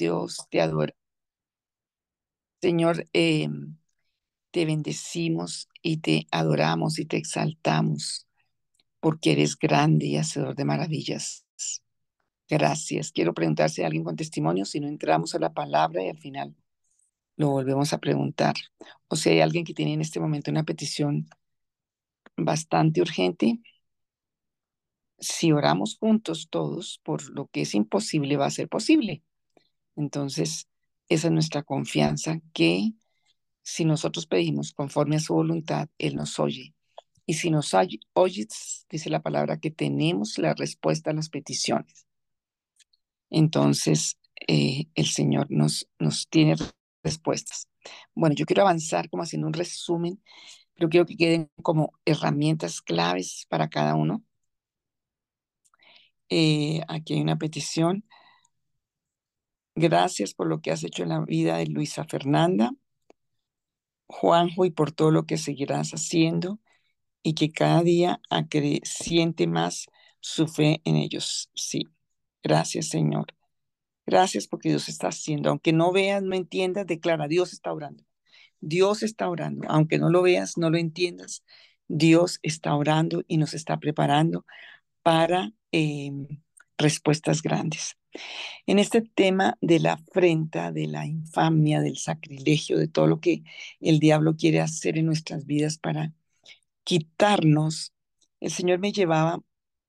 Dios, te adoro. Señor, em, te bendecimos y te adoramos y te exaltamos porque eres grande y hacedor de maravillas. Gracias. Quiero preguntar si hay alguien con testimonio, si no entramos a la palabra y al final lo volvemos a preguntar. O si hay alguien que tiene en este momento una petición bastante urgente, si oramos juntos todos por lo que es imposible, va a ser posible. Entonces, esa es nuestra confianza, que si nosotros pedimos conforme a su voluntad, Él nos oye. Y si nos oyes, dice la palabra, que tenemos la respuesta a las peticiones. Entonces, eh, el Señor nos, nos tiene respuestas. Bueno, yo quiero avanzar como haciendo un resumen, pero quiero que queden como herramientas claves para cada uno. Eh, aquí hay una petición. Gracias por lo que has hecho en la vida de Luisa Fernanda, Juanjo, y por todo lo que seguirás haciendo y que cada día acreciente más su fe en ellos. Sí, gracias Señor. Gracias porque Dios está haciendo. Aunque no veas, no entiendas, declara, Dios está orando. Dios está orando. Aunque no lo veas, no lo entiendas, Dios está orando y nos está preparando para em, respuestas grandes. En este tema de la afrenta, de la infamia, del sacrilegio, de todo lo que el diablo quiere hacer en nuestras vidas para quitarnos, el Señor me llevaba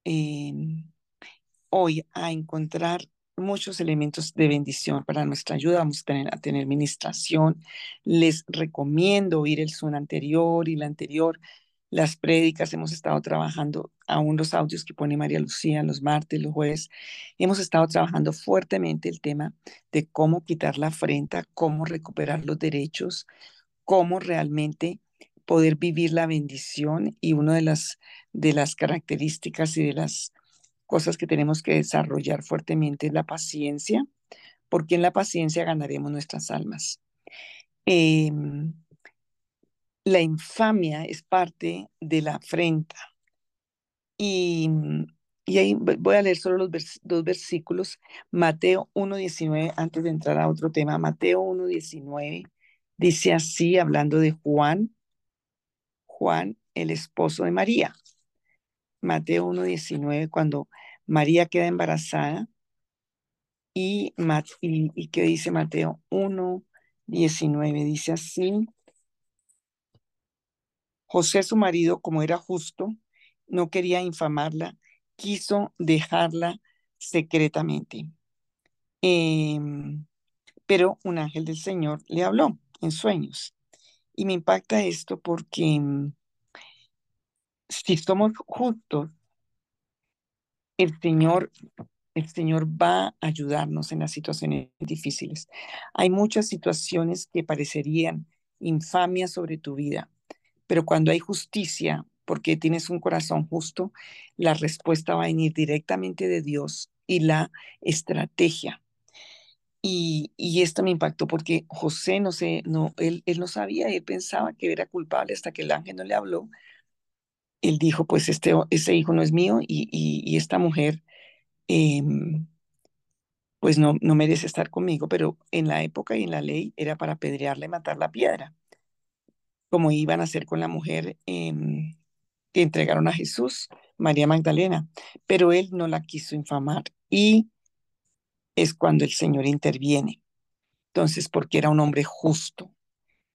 em, hoy a encontrar muchos elementos de bendición para nuestra ayuda. Vamos a tener, a ministración. Les recomiendo oír el Zoom anterior y la anterior las prédicas, hemos estado trabajando, aún los audios que pone María Lucía los martes, los jueves, hemos estado trabajando fuertemente el tema de cómo quitar la afrenta, cómo recuperar los derechos, cómo realmente poder vivir la bendición y una de las, de las características y de las cosas que tenemos que desarrollar fuertemente es la paciencia, porque en la paciencia ganaremos nuestras almas. Eh, la infamia es parte de la afrenta. Y, y ahí voy a leer solo los dos versículos. Mateo 1.19, antes de entrar a otro tema. Mateo 1.19 dice así, hablando de Juan, Juan, el esposo de María. Mateo 1.19, cuando María queda embarazada. Y, y, y qué dice Mateo 1.19, dice así. José, su marido, como era justo, no quería infamarla, quiso dejarla secretamente. Em, pero un ángel del Señor le habló en sueños. Y me impacta esto porque em, si somos justos, el Señor, el Señor va a ayudarnos en las situaciones difíciles. Hay muchas situaciones que parecerían infamias sobre tu vida, pero cuando hay justicia, porque tienes un corazón justo, la respuesta va a venir directamente de Dios y la estrategia. Y, esto me impactó porque José no sé, no, él, él no sabía, él pensaba que era culpable hasta que el ángel no le habló. Él dijo, pues este, ese hijo no es mío y, y, esta mujer, em, pues no, no merece estar conmigo, pero en la época y en la ley era para apedrearle y matar la piedra como iban a hacer con la mujer em, que entregaron a Jesús, María Magdalena, pero él no la quiso infamar y es cuando el Señor interviene. Entonces, porque era un hombre justo.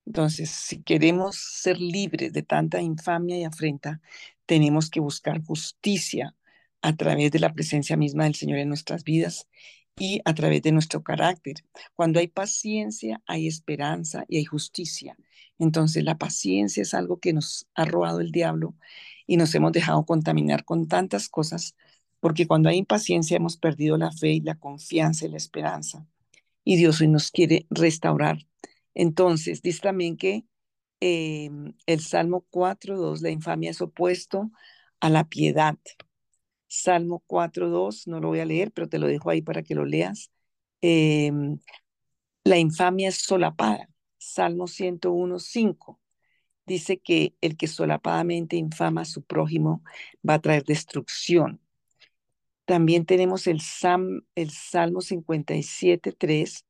Entonces, si queremos ser libres de tanta infamia y afrenta, tenemos que buscar justicia a través de la presencia misma del Señor en nuestras vidas y a través de nuestro carácter. Cuando hay paciencia, hay esperanza y hay justicia. Entonces la paciencia es algo que nos ha robado el diablo y nos hemos dejado contaminar con tantas cosas, porque cuando hay impaciencia hemos perdido la fe y la confianza y la esperanza. Y Dios hoy nos quiere restaurar. Entonces, dice también que em, el Salmo 4.2, la infamia es opuesto a la piedad. Salmo 4.2, no lo voy a leer, pero te lo dejo ahí para que lo leas. Em, la infamia es solapada. Salmo 101.5 dice que el que solapadamente infama a su prójimo va a traer destrucción. También tenemos el, el Salmo 57, 3.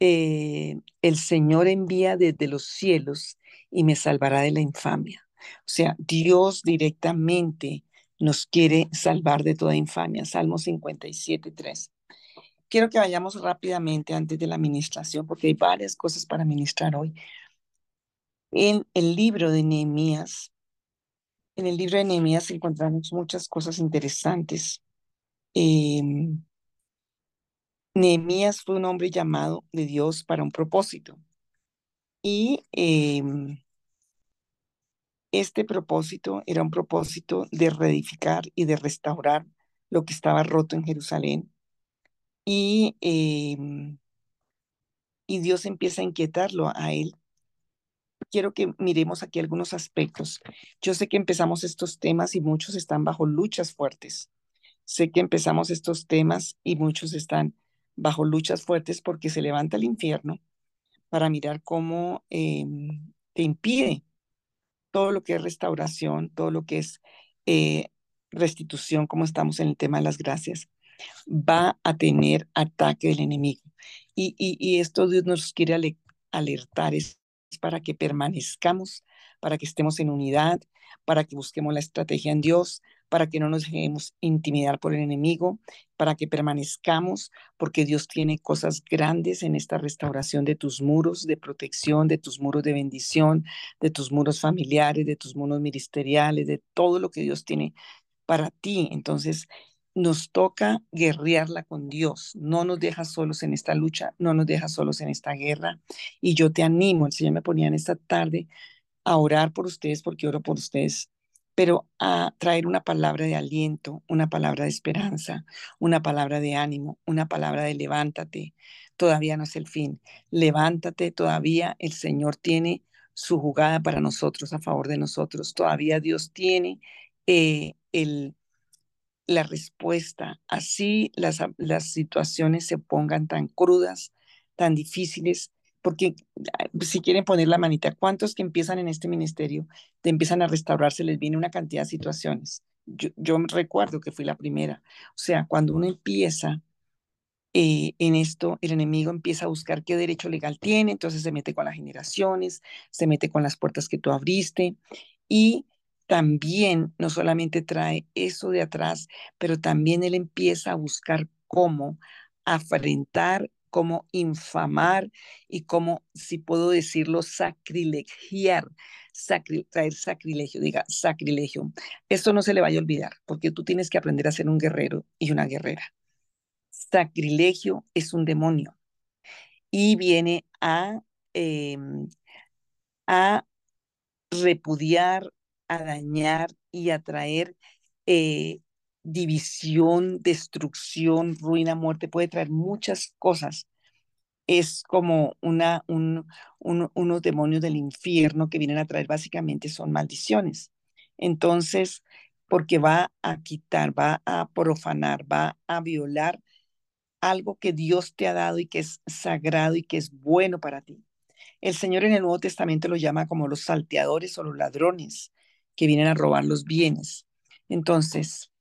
Eh, el Señor envía desde los cielos y me salvará de la infamia. O sea, Dios directamente nos quiere salvar de toda infamia. Salmo 57, 3. Quiero que vayamos rápidamente antes de la administración, porque hay varias cosas para ministrar hoy. En el libro de Nehemías, en el libro de Nehemías encontramos muchas cosas interesantes. Em, Nehemías fue un hombre llamado de Dios para un propósito. Y em, este propósito era un propósito de reedificar y de restaurar lo que estaba roto en Jerusalén. Y, em, y Dios empieza a inquietarlo a él. Quiero que miremos aquí algunos aspectos. Yo sé que empezamos estos temas y muchos están bajo luchas fuertes. Sé que empezamos estos temas y muchos están bajo luchas fuertes porque se levanta el infierno para mirar cómo em, te impide todo lo que es restauración, todo lo que es eh, restitución, como estamos en el tema de las gracias, va a tener ataque del enemigo. Y, y, esto Dios nos quiere alertar, es para que permanezcamos, para que estemos en unidad, para que busquemos la estrategia en Dios, para que no nos dejemos intimidar por el enemigo, para que permanezcamos, porque Dios tiene cosas grandes en esta restauración de tus muros de protección, de tus muros de bendición, de tus muros familiares, de tus muros ministeriales, de todo lo que Dios tiene para ti. Entonces, nos toca guerrearla con Dios. No nos deja solos en esta lucha, no nos deja solos en esta guerra. Y yo te animo, el Señor me ponía en esta tarde a orar por ustedes porque oro por ustedes pero a traer una palabra de aliento, una palabra de esperanza, una palabra de ánimo, una palabra de levántate. Todavía no es el fin. Levántate, todavía el Señor tiene su jugada para nosotros, a favor de nosotros. Todavía Dios tiene eh, el, la respuesta. Así las, las situaciones se pongan tan crudas, tan difíciles, porque si quieren poner la manita, ¿cuántos que empiezan en este ministerio te empiezan a restaurarse? Les viene una cantidad de situaciones. Yo, yo recuerdo que fui la primera. O sea, cuando uno empieza eh, en esto, el enemigo empieza a buscar qué derecho legal tiene, entonces se mete con las generaciones, se mete con las puertas que tú abriste y también no solamente trae eso de atrás, pero también él empieza a buscar cómo afrentar cómo infamar y cómo, si puedo decirlo, sacrilegiar, traer sacrilegio, diga sacrilegio. Esto no se le vaya a olvidar, porque tú tienes que aprender a ser un guerrero y una guerrera. Sacrilegio es un demonio y viene a, em, a repudiar, a dañar y a traer eh, división, destrucción, ruina, muerte, puede traer muchas cosas. Es como una, un, unos demonios del infierno que vienen a traer, básicamente son maldiciones. Entonces, porque va a quitar, va a profanar, va a violar algo que Dios te ha dado y que es sagrado y que es bueno para ti. El Señor en el Nuevo Testamento lo llama como los salteadores o los ladrones que vienen a robar los bienes. Entonces,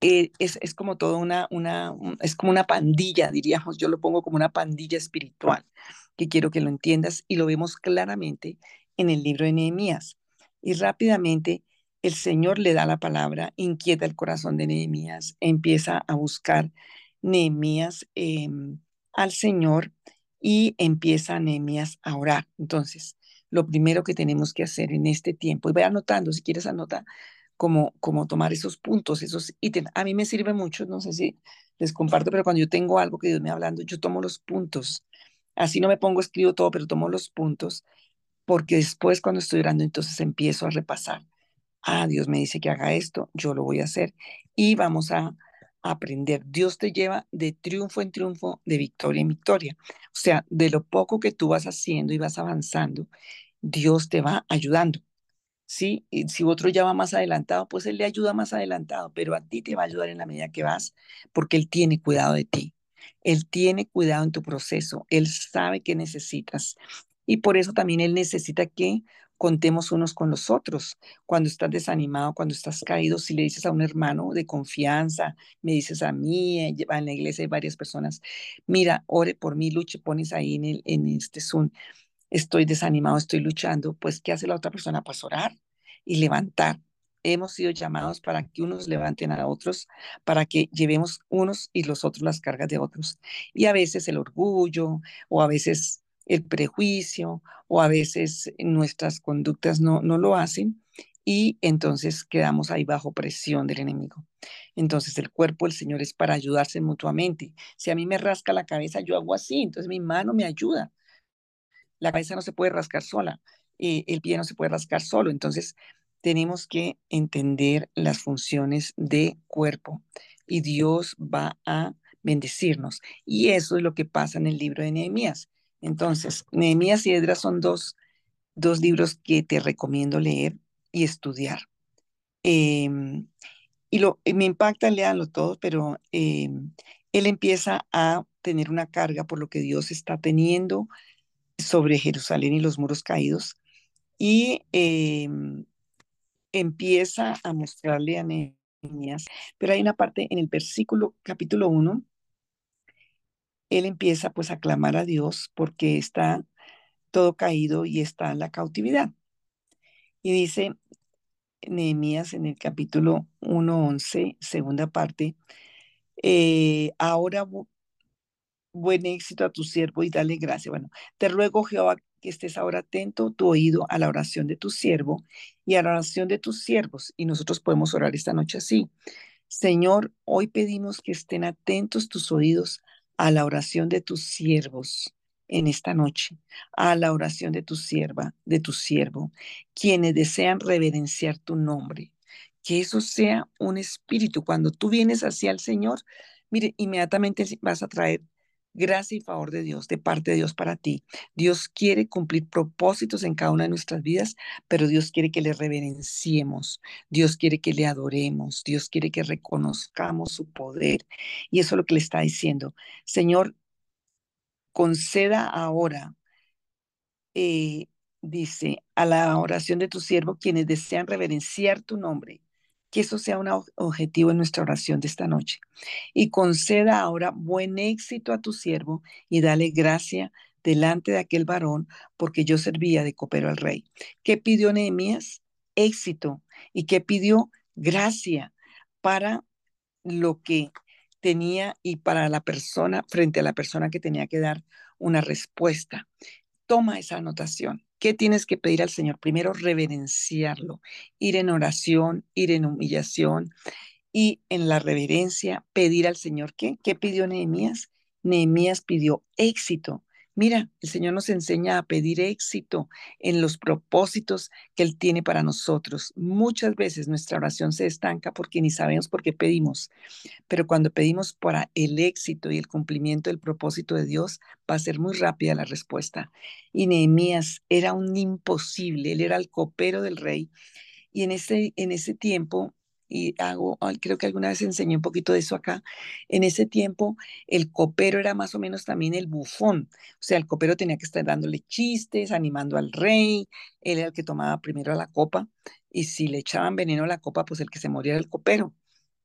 eh, es, es, como toda una, una, es como una pandilla, diríamos, yo lo pongo como una pandilla espiritual, que quiero que lo entiendas y lo vemos claramente en el libro de Nehemías. Y rápidamente el Señor le da la palabra, inquieta el corazón de Nehemías, empieza a buscar Nehemías em, al Señor y empieza Nehemías a orar. Entonces, lo primero que tenemos que hacer en este tiempo, y voy anotando, si quieres anota como, como tomar esos puntos, esos ítems. A mí me sirve mucho, no sé si les comparto, pero cuando yo tengo algo que Dios me hablando, yo tomo los puntos. Así no me pongo, escribo todo, pero tomo los puntos, porque después cuando estoy orando, entonces empiezo a repasar. Ah, Dios me dice que haga esto, yo lo voy a hacer y vamos a aprender. Dios te lleva de triunfo en triunfo, de victoria en victoria. O sea, de lo poco que tú vas haciendo y vas avanzando, Dios te va ayudando. ¿Sí? Y si otro ya va más adelantado, pues él le ayuda más adelantado, pero a ti te va a ayudar en la medida que vas, porque él tiene cuidado de ti. Él tiene cuidado en tu proceso, él sabe que necesitas. Y por eso también él necesita que contemos unos con los otros. Cuando estás desanimado, cuando estás caído, si le dices a un hermano de confianza, me dices a mí, eh, en la iglesia hay varias personas, mira, ore por mí, luche, pones ahí en, el, en este Zoom, estoy desanimado, estoy luchando, pues ¿qué hace la otra persona? Pues orar y levantar. Hemos sido llamados para que unos levanten a otros, para que llevemos unos y los otros las cargas de otros. Y a veces el orgullo o a veces el prejuicio o a veces nuestras conductas no, no lo hacen y entonces quedamos ahí bajo presión del enemigo. Entonces el cuerpo del Señor es para ayudarse mutuamente. Si a mí me rasca la cabeza, yo hago así, entonces mi mano me ayuda. La cabeza no se puede rascar sola, eh, el pie no se puede rascar solo, entonces tenemos que entender las funciones de cuerpo y Dios va a bendecirnos. Y eso es lo que pasa en el libro de Nehemías. Entonces, Nehemías y Edras son dos, dos libros que te recomiendo leer y estudiar. Em, y lo, me impacta, leanlo todo, pero em, él empieza a tener una carga por lo que Dios está teniendo sobre Jerusalén y los muros caídos y em, empieza a mostrarle a Nehemías, pero hay una parte en el versículo capítulo 1 él empieza pues a clamar a Dios porque está todo caído y está en la cautividad. Y dice Nehemías en el capítulo 1.11, segunda parte, eh, ahora buen éxito a tu siervo y dale gracia. Bueno, te ruego Jehová que estés ahora atento tu oído a la oración de tu siervo y a la oración de tus siervos. Y nosotros podemos orar esta noche así. Señor, hoy pedimos que estén atentos tus oídos a la oración de tus siervos en esta noche, a la oración de tu sierva, de tu siervo, quienes desean reverenciar tu nombre. Que eso sea un espíritu. Cuando tú vienes hacia el Señor, mire, inmediatamente vas a traer gracia y favor de Dios, de parte de Dios para ti. Dios quiere cumplir propósitos en cada una de nuestras vidas, pero Dios quiere que le reverenciemos, Dios quiere que le adoremos, Dios quiere que reconozcamos su poder. Y eso es lo que le está diciendo. Señor, conceda ahora, eh, dice, a la oración de tu siervo, quienes desean reverenciar tu nombre que eso sea un objetivo en nuestra oración de esta noche. Y conceda ahora buen éxito a tu siervo y dale gracia delante de aquel varón, porque yo servía de copero al rey. ¿Qué pidió Nehemías? Éxito. ¿Y qué pidió? Gracia para lo que tenía y para la persona, frente a la persona que tenía que dar una respuesta. Toma esa anotación. ¿Qué tienes que pedir al Señor? Primero, reverenciarlo, ir en oración, ir en humillación y en la reverencia pedir al Señor. ¿Qué? ¿Qué pidió Nehemías? Nehemías pidió éxito. Mira, el Señor nos enseña a pedir éxito en los propósitos que Él tiene para nosotros. Muchas veces nuestra oración se estanca porque ni sabemos por qué pedimos, pero cuando pedimos para el éxito y el cumplimiento del propósito de Dios, va a ser muy rápida la respuesta. Y Nehemías era un imposible, él era el copero del rey. Y en ese, en ese tiempo y hago, creo que alguna vez enseñé un poquito de eso acá, en ese tiempo el copero era más o menos también el bufón, o sea, el copero tenía que estar dándole chistes, animando al rey, él era el que tomaba primero la copa, y si le echaban veneno a la copa, pues el que se moría era el copero.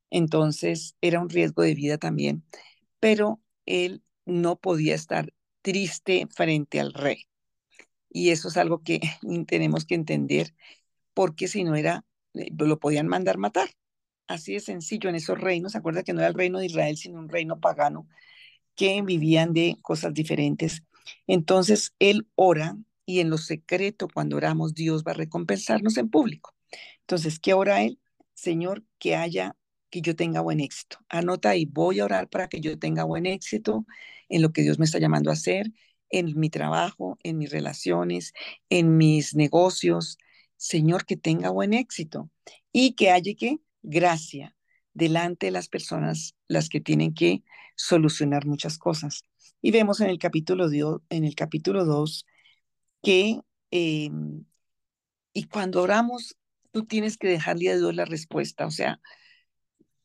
Entonces era un riesgo de vida también, pero él no podía estar triste frente al rey. Y eso es algo que tenemos que entender, porque si no era lo podían mandar matar. Así de sencillo, en esos reinos, acuerda que no era el reino de Israel, sino un reino pagano, que vivían de cosas diferentes. Entonces, él ora y en lo secreto, cuando oramos, Dios va a recompensarnos en público. Entonces, ¿qué ora él? Señor, que haya, que yo tenga buen éxito. Anota ahí, voy a orar para que yo tenga buen éxito en lo que Dios me está llamando a hacer, en mi trabajo, en mis relaciones, en mis negocios, Señor, que tenga buen éxito y que haya que gracia delante de las personas las que tienen que solucionar muchas cosas. Y vemos en el capítulo, en el capítulo 2 que, em, y cuando oramos, tú tienes que dejarle a Dios la respuesta. O sea,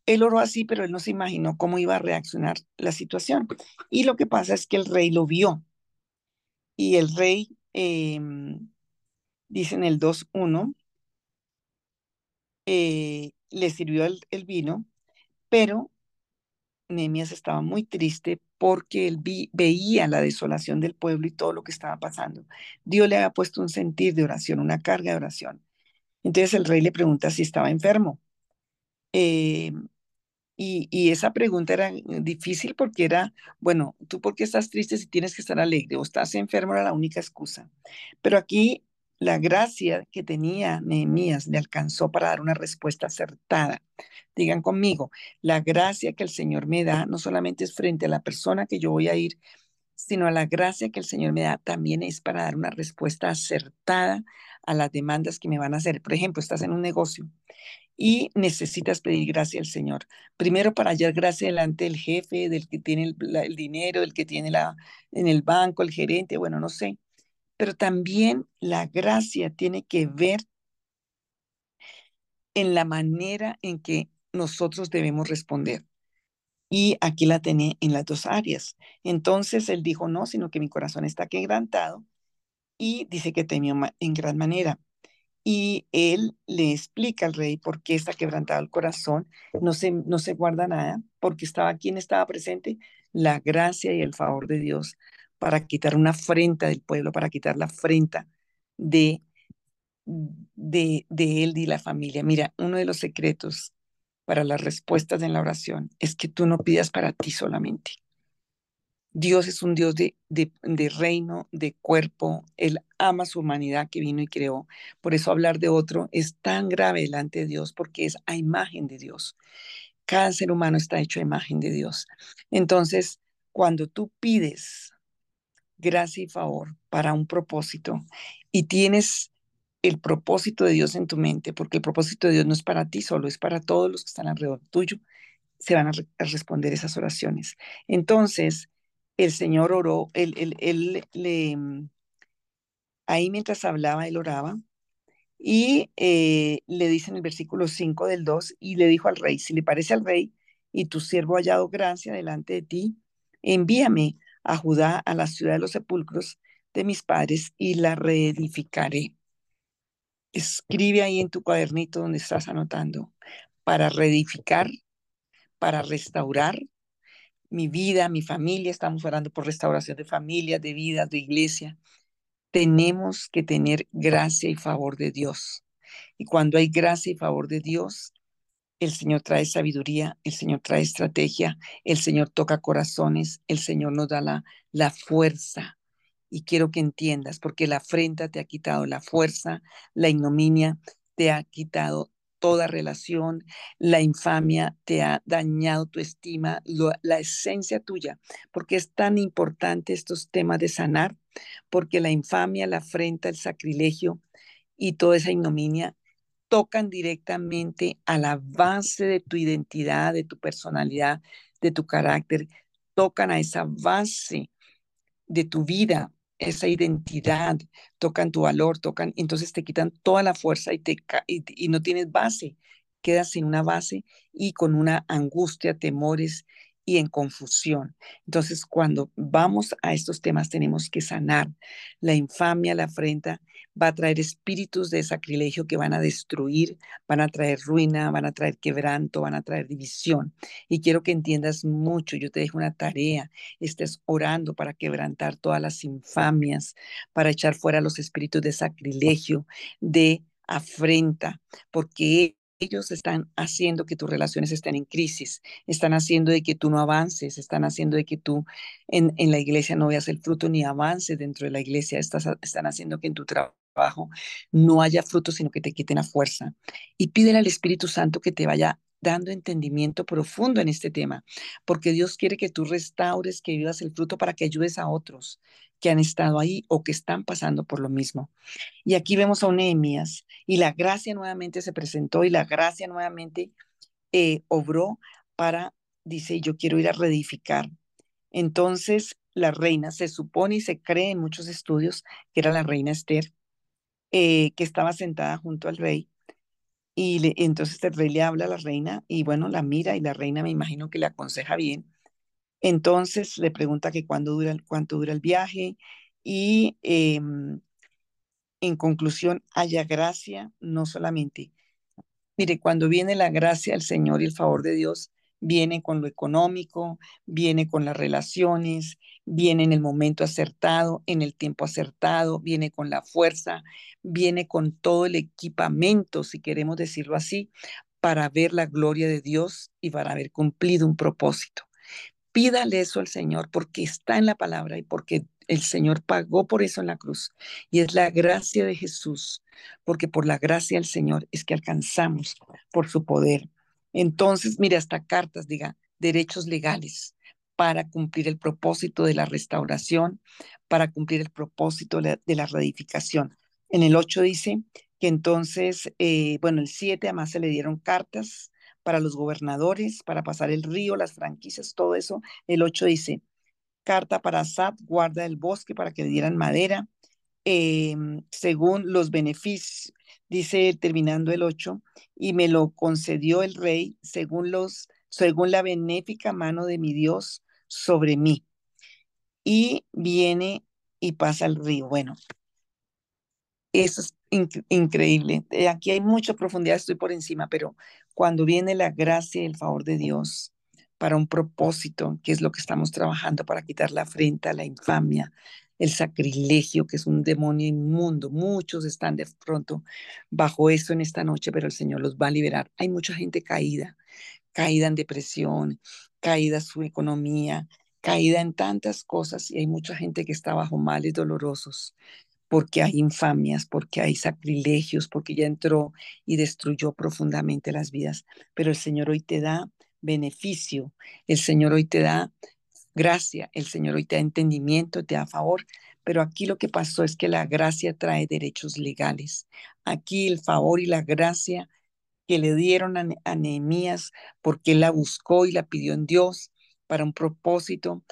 él oró así, pero él no se imaginó cómo iba a reaccionar la situación. Y lo que pasa es que el rey lo vio. Y el rey... Eh, dice en el 2.1, eh, le sirvió el, el vino, pero Nehemías estaba muy triste porque él veía la desolación del pueblo y todo lo que estaba pasando. Dios le había puesto un sentir de oración, una carga de oración. Entonces el rey le pregunta si estaba enfermo. Eh, y, esa pregunta era difícil porque era, bueno, ¿tú por qué estás triste si tienes que estar alegre o estás enfermo? Era la única excusa. Pero aquí la gracia que tenía Nehemías le alcanzó para dar una respuesta acertada. Digan conmigo, la gracia que el Señor me da no solamente es frente a la persona que yo voy a ir, sino a la gracia que el Señor me da también es para dar una respuesta acertada a las demandas que me van a hacer. Por ejemplo, estás en un negocio y necesitas pedir gracia al Señor. Primero para hallar gracia delante del jefe, del que tiene el, dinero, del que tiene la, en el banco, el gerente, bueno, no sé. Pero también la gracia tiene que ver en la manera en que nosotros debemos responder. Y aquí la tenía en las dos áreas. Entonces él dijo, no, sino que mi corazón está quebrantado y dice que temió en gran manera y él le explica al rey por qué está quebrantado el corazón, no se, no se guarda nada, porque estaba quien estaba presente, la gracia y el favor de Dios para quitar una afrenta del pueblo, para quitar la afrenta de, de, de él y la familia. Mira, uno de los secretos para las respuestas en la oración es que tú no pidas para ti solamente. Dios es un Dios de, de, reino, de cuerpo. Él ama su humanidad que vino y creó. Por eso hablar de otro es tan grave delante de Dios porque es a imagen de Dios. Cada ser humano está hecho a imagen de Dios. Entonces, cuando tú pides gracia y favor para un propósito y tienes el propósito de Dios en tu mente, porque el propósito de Dios no es para ti solo, es para todos los que están alrededor tuyo, se van a, responder esas oraciones. Entonces, el Señor oró, él, él, le, mm, ahí mientras hablaba, él oraba, y eh, le dice en el versículo 5 del 2, y le dijo al rey, si le parece al rey, y tu siervo ha hallado gracia delante de ti, envíame a Judá, a la ciudad de los sepulcros de mis padres, y la reedificaré. Escribe ahí en tu cuadernito donde estás anotando, para reedificar, para restaurar, mi vida, mi familia, estamos orando por restauración de familias, de vidas, de iglesia. Tenemos que tener gracia y favor de Dios. Y cuando hay gracia y favor de Dios, el Señor trae sabiduría, el Señor trae estrategia, el Señor toca corazones, el Señor nos da la, la fuerza. Y quiero que entiendas, porque la afrenta te ha quitado la fuerza, la ignominia te ha quitado toda relación, la infamia te ha dañado tu estima, la esencia tuya, porque es tan importante estos temas de sanar, porque la infamia, la afrenta, el sacrilegio y toda esa ignominia tocan directamente a la base de tu identidad, de tu personalidad, de tu carácter, tocan a esa base de tu vida, esa identidad, tocan tu valor, tocan, entonces te quitan toda la fuerza y, te, y, no tienes base, quedas sin una base y con una angustia, temores y en confusión. Entonces, cuando vamos a estos temas, tenemos que sanar la infamia, la afrenta, va a traer espíritus de sacrilegio que van a destruir, van a traer ruina, van a traer quebranto, van a traer división. Y quiero que entiendas mucho, yo te dejo una tarea, estés orando para quebrantar todas las infamias, para echar fuera los espíritus de sacrilegio, de afrenta, porque ellos están haciendo que tus relaciones estén en crisis, están haciendo de que tú no avances, están haciendo de que tú en, en la iglesia no veas el fruto ni avances dentro de la iglesia, están haciendo que en tu trabajo no haya fruto, sino que te quiten a fuerza. Y pídele al Espíritu Santo que te vaya dando entendimiento profundo en este tema, porque Dios quiere que tú restaures, que vivas el fruto para que ayudes a otros que han estado ahí o que están pasando por lo mismo. Y aquí vemos a un Nehemías y la gracia nuevamente se presentó y la gracia nuevamente eh, obró para, dice, yo quiero ir a reedificar. Entonces, la reina se supone y se cree en muchos estudios que era la reina Esther, eh, que estaba sentada junto al rey y entonces el rey le habla a la reina y bueno, la mira y la reina me imagino que le aconseja bien. Entonces le pregunta que cuándo dura, cuánto dura el viaje y em, en conclusión, haya gracia, no solamente. Mire, cuando viene la gracia del Señor y el favor de Dios, viene con lo económico, viene con las relaciones, viene en el momento acertado, en el tiempo acertado, viene con la fuerza, viene con todo el equipamiento, si queremos decirlo así, para ver la gloria de Dios y para haber cumplido un propósito. Pídale eso al Señor porque está en la palabra y porque el Señor pagó por eso en la cruz. Y es la gracia de Jesús, porque por la gracia del Señor es que alcanzamos por su poder. Entonces, mire, hasta cartas diga derechos legales para cumplir el propósito de la restauración, para cumplir el propósito de la reedificación. En el 8 dice que entonces, eh, bueno, el 7 además se le dieron cartas para los gobernadores, para pasar el río, las franquicias, todo eso. El 8 dice, carta para Asad, guarda del bosque para que le dieran madera, em, según los beneficios, dice terminando el 8, y me lo concedió el rey según los según la benéfica mano de mi Dios sobre mí. Y viene y pasa el río. Bueno, eso es increíble. Eh, aquí hay mucha profundidad, estoy por encima, pero cuando viene la gracia y el favor de Dios para un propósito, que es lo que estamos trabajando para quitar la afrenta, la infamia, el sacrilegio, que es un demonio inmundo. Muchos están de pronto bajo eso en esta noche, pero el Señor los va a liberar. Hay mucha gente caída, caída en depresión, caída su economía, caída en tantas cosas y hay mucha gente que está bajo males dolorosos porque hay infamias, porque hay sacrilegios, porque ya entró y destruyó profundamente las vidas. Pero el Señor hoy te da beneficio, el Señor hoy te da gracia, el Señor hoy te da entendimiento, te da favor. Pero aquí lo que pasó es que la gracia trae derechos legales. Aquí el favor y la gracia que le dieron a, Nehemías porque la buscó y la pidió en Dios para un propósito,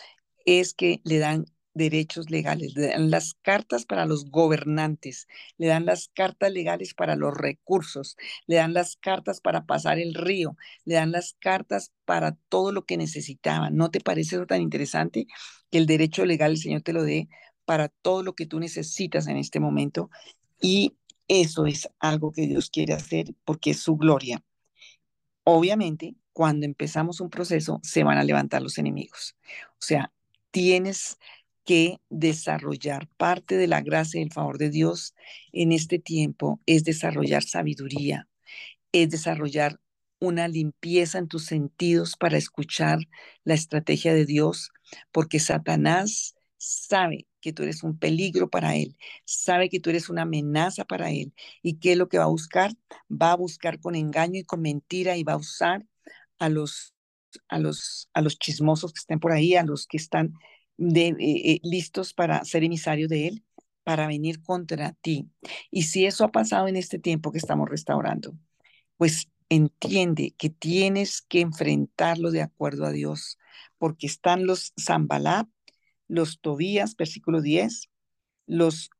es que le dan derechos legales, le dan las cartas para los gobernantes, le dan las cartas legales para los recursos, le dan las cartas para pasar el río, le dan las cartas para todo lo que necesitaban. ¿No te parece eso tan interesante que el derecho legal el Señor te lo dé para todo lo que tú necesitas en este momento? Y eso es algo que Dios quiere hacer porque es su gloria. Obviamente, cuando empezamos un proceso, se van a levantar los enemigos. O sea, tienes que desarrollar parte de la gracia y el favor de Dios en este tiempo es desarrollar sabiduría, es desarrollar una limpieza en tus sentidos para escuchar la estrategia de Dios, porque Satanás sabe que tú eres un peligro para él, sabe que tú eres una amenaza para él. ¿Y qué es lo que va a buscar? Va a buscar con engaño y con mentira y va a usar a los, a los, a los chismosos que estén por ahí, a los que están de, eh, eh, listos para ser emisarios de Él, para venir contra ti. Y si eso ha pasado en este tiempo que estamos restaurando, pues entiende que tienes que enfrentarlo de acuerdo a Dios, porque están los Zambalá, los Tobías, versículo 10, los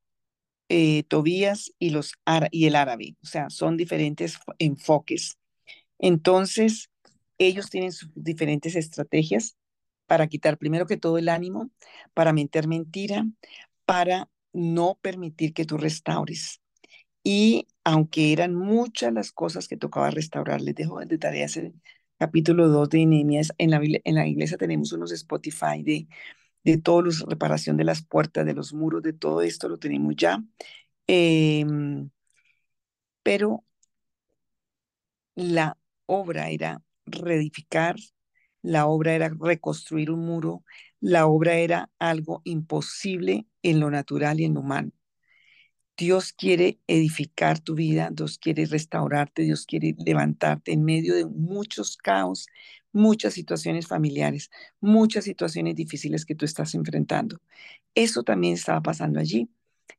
eh, Tobías y, los y el árabe, o sea, son diferentes enfoques. Entonces, ellos tienen sus diferentes estrategias para quitar primero que todo el ánimo, para meter mentira, para no permitir que tú restaures. Y aunque eran muchas las cosas que tocaba restaurar, les dejo de tarea ese capítulo 2 de Nehemías. En la, en la iglesia tenemos unos Spotify de, de toda la reparación de las puertas, de los muros, de todo esto lo tenemos ya. Em, pero la obra era reedificar, la obra era reconstruir un muro, la obra era algo imposible en lo natural y en lo humano. Dios quiere edificar tu vida, Dios quiere restaurarte, Dios quiere levantarte en medio de muchos caos, muchas situaciones familiares, muchas situaciones difíciles que tú estás enfrentando. Eso también estaba pasando allí.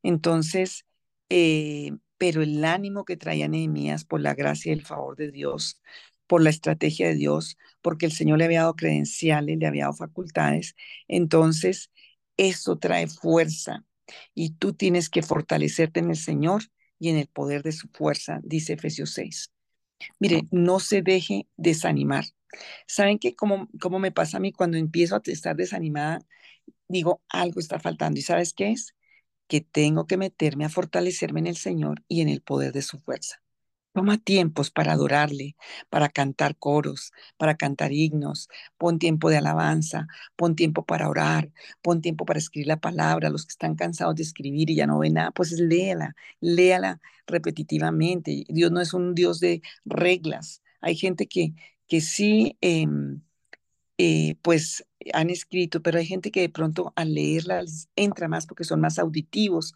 Entonces, eh, pero el ánimo que traía Nehemías por la gracia y el favor de Dios por la estrategia de Dios, porque el Señor le había dado credenciales, le había dado facultades. Entonces, eso trae fuerza y tú tienes que fortalecerte en el Señor y en el poder de su fuerza, dice Efesios 6. Mire, no se deje desanimar. ¿Saben qué? Como, como me pasa a mí cuando empiezo a estar desanimada, digo, algo está faltando. ¿Y sabes qué es? que tengo que meterme a fortalecerme en el Señor y en el poder de su fuerza. Toma tiempos para adorarle, para cantar coros, para cantar himnos. Pon tiempo de alabanza, pon tiempo para orar, pon tiempo para escribir la palabra. Los que están cansados de escribir y ya no ven nada, pues léala, léala repetitivamente. Dios no es un Dios de reglas. Hay gente que, que sí, em, eh, pues han escrito, pero hay gente que de pronto al leerla entra más porque son más auditivos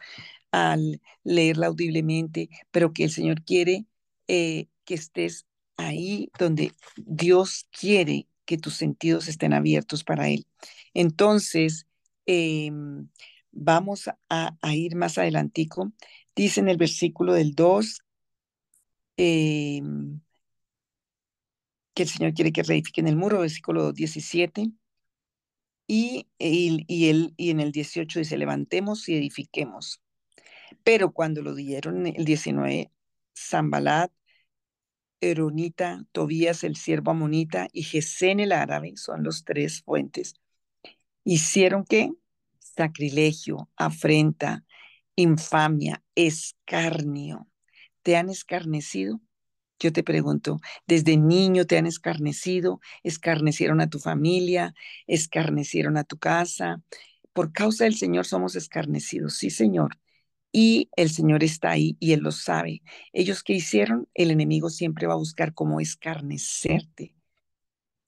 al leerla audiblemente, pero que el Señor quiere eh, que estés ahí donde Dios quiere que tus sentidos estén abiertos para Él. Entonces, em, vamos a, ir más adelantico. Dice en el versículo del 2 em, que el Señor quiere que reedifiquen el muro, versículo 17. Y, y, y, y en el 18 dice, levantemos y edifiquemos. Pero cuando lo dieron, el 19, Zambalat Eronita, Tobías el siervo amonita y Gesén el árabe, son los tres fuentes, hicieron qué? Sacrilegio, afrenta, infamia, escarnio. ¿Te han escarnecido? Yo te pregunto, desde niño te han escarnecido, escarnecieron a tu familia, escarnecieron a tu casa. Por causa del Señor somos escarnecidos, sí, Señor y el Señor está ahí y Él lo sabe. Ellos que hicieron, el enemigo siempre va a buscar cómo escarnecerte,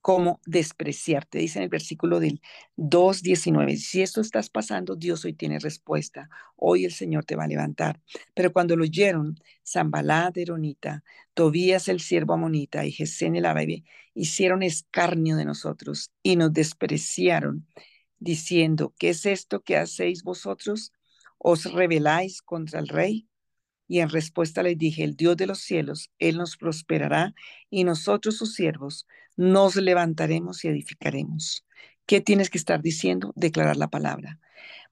cómo despreciarte. Dice en el versículo del 2.19, si esto estás pasando, Dios hoy tiene respuesta. Hoy el Señor te va a levantar. Pero cuando lo oyeron, Zambalá de Eronita, Tobías el siervo amonita y Gesén el árabe, hicieron escarnio de nosotros y nos despreciaron, diciendo, ¿qué es esto que hacéis vosotros? ¿Os rebeláis contra el rey? Y en respuesta les dije, el Dios de los cielos, Él nos prosperará y nosotros sus siervos nos levantaremos y edificaremos. ¿Qué tienes que estar diciendo? Declarar la palabra.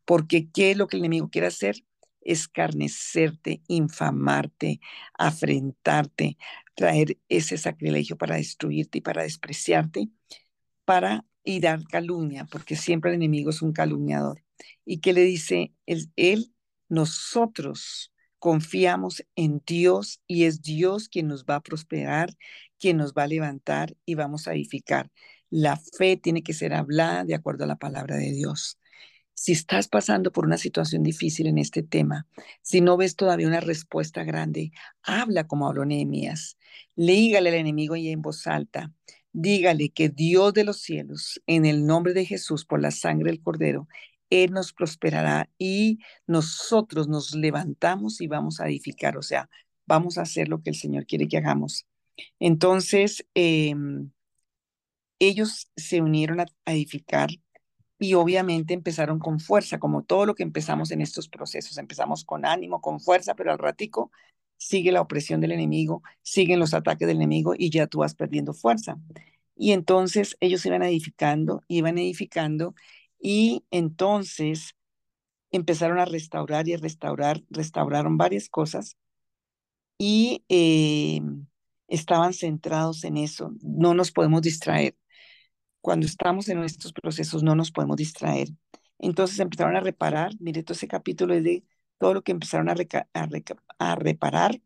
Porque ¿qué es lo que el enemigo quiere hacer? Escarnecerte, infamarte, afrentarte, traer ese sacrilegio para destruirte y para despreciarte, para y dar calumnia, porque siempre el enemigo es un calumniador. ¿Y qué le dice él? Nosotros confiamos en Dios y es Dios quien nos va a prosperar, quien nos va a levantar y vamos a edificar. La fe tiene que ser hablada de acuerdo a la palabra de Dios. Si estás pasando por una situación difícil en este tema, si no ves todavía una respuesta grande, habla como habló Nehemías. Lígale al enemigo y en voz alta. Dígale que Dios de los cielos, en el nombre de Jesús, por la sangre del Cordero, Él nos prosperará y nosotros nos levantamos y vamos a edificar, o sea, vamos a hacer lo que el Señor quiere que hagamos. Entonces, em, ellos se unieron a, edificar y obviamente empezaron con fuerza, como todo lo que empezamos en estos procesos. Empezamos con ánimo, con fuerza, pero al ratico sigue la opresión del enemigo, siguen los ataques del enemigo y ya tú vas perdiendo fuerza. Y entonces ellos iban edificando, iban edificando y entonces empezaron a restaurar y a restaurar, restauraron varias cosas y eh, estaban centrados en eso. No nos podemos distraer. Cuando estamos en estos procesos no nos podemos distraer. Entonces empezaron a reparar, mire, todo ese capítulo es de todo lo que empezaron a, a, reparar,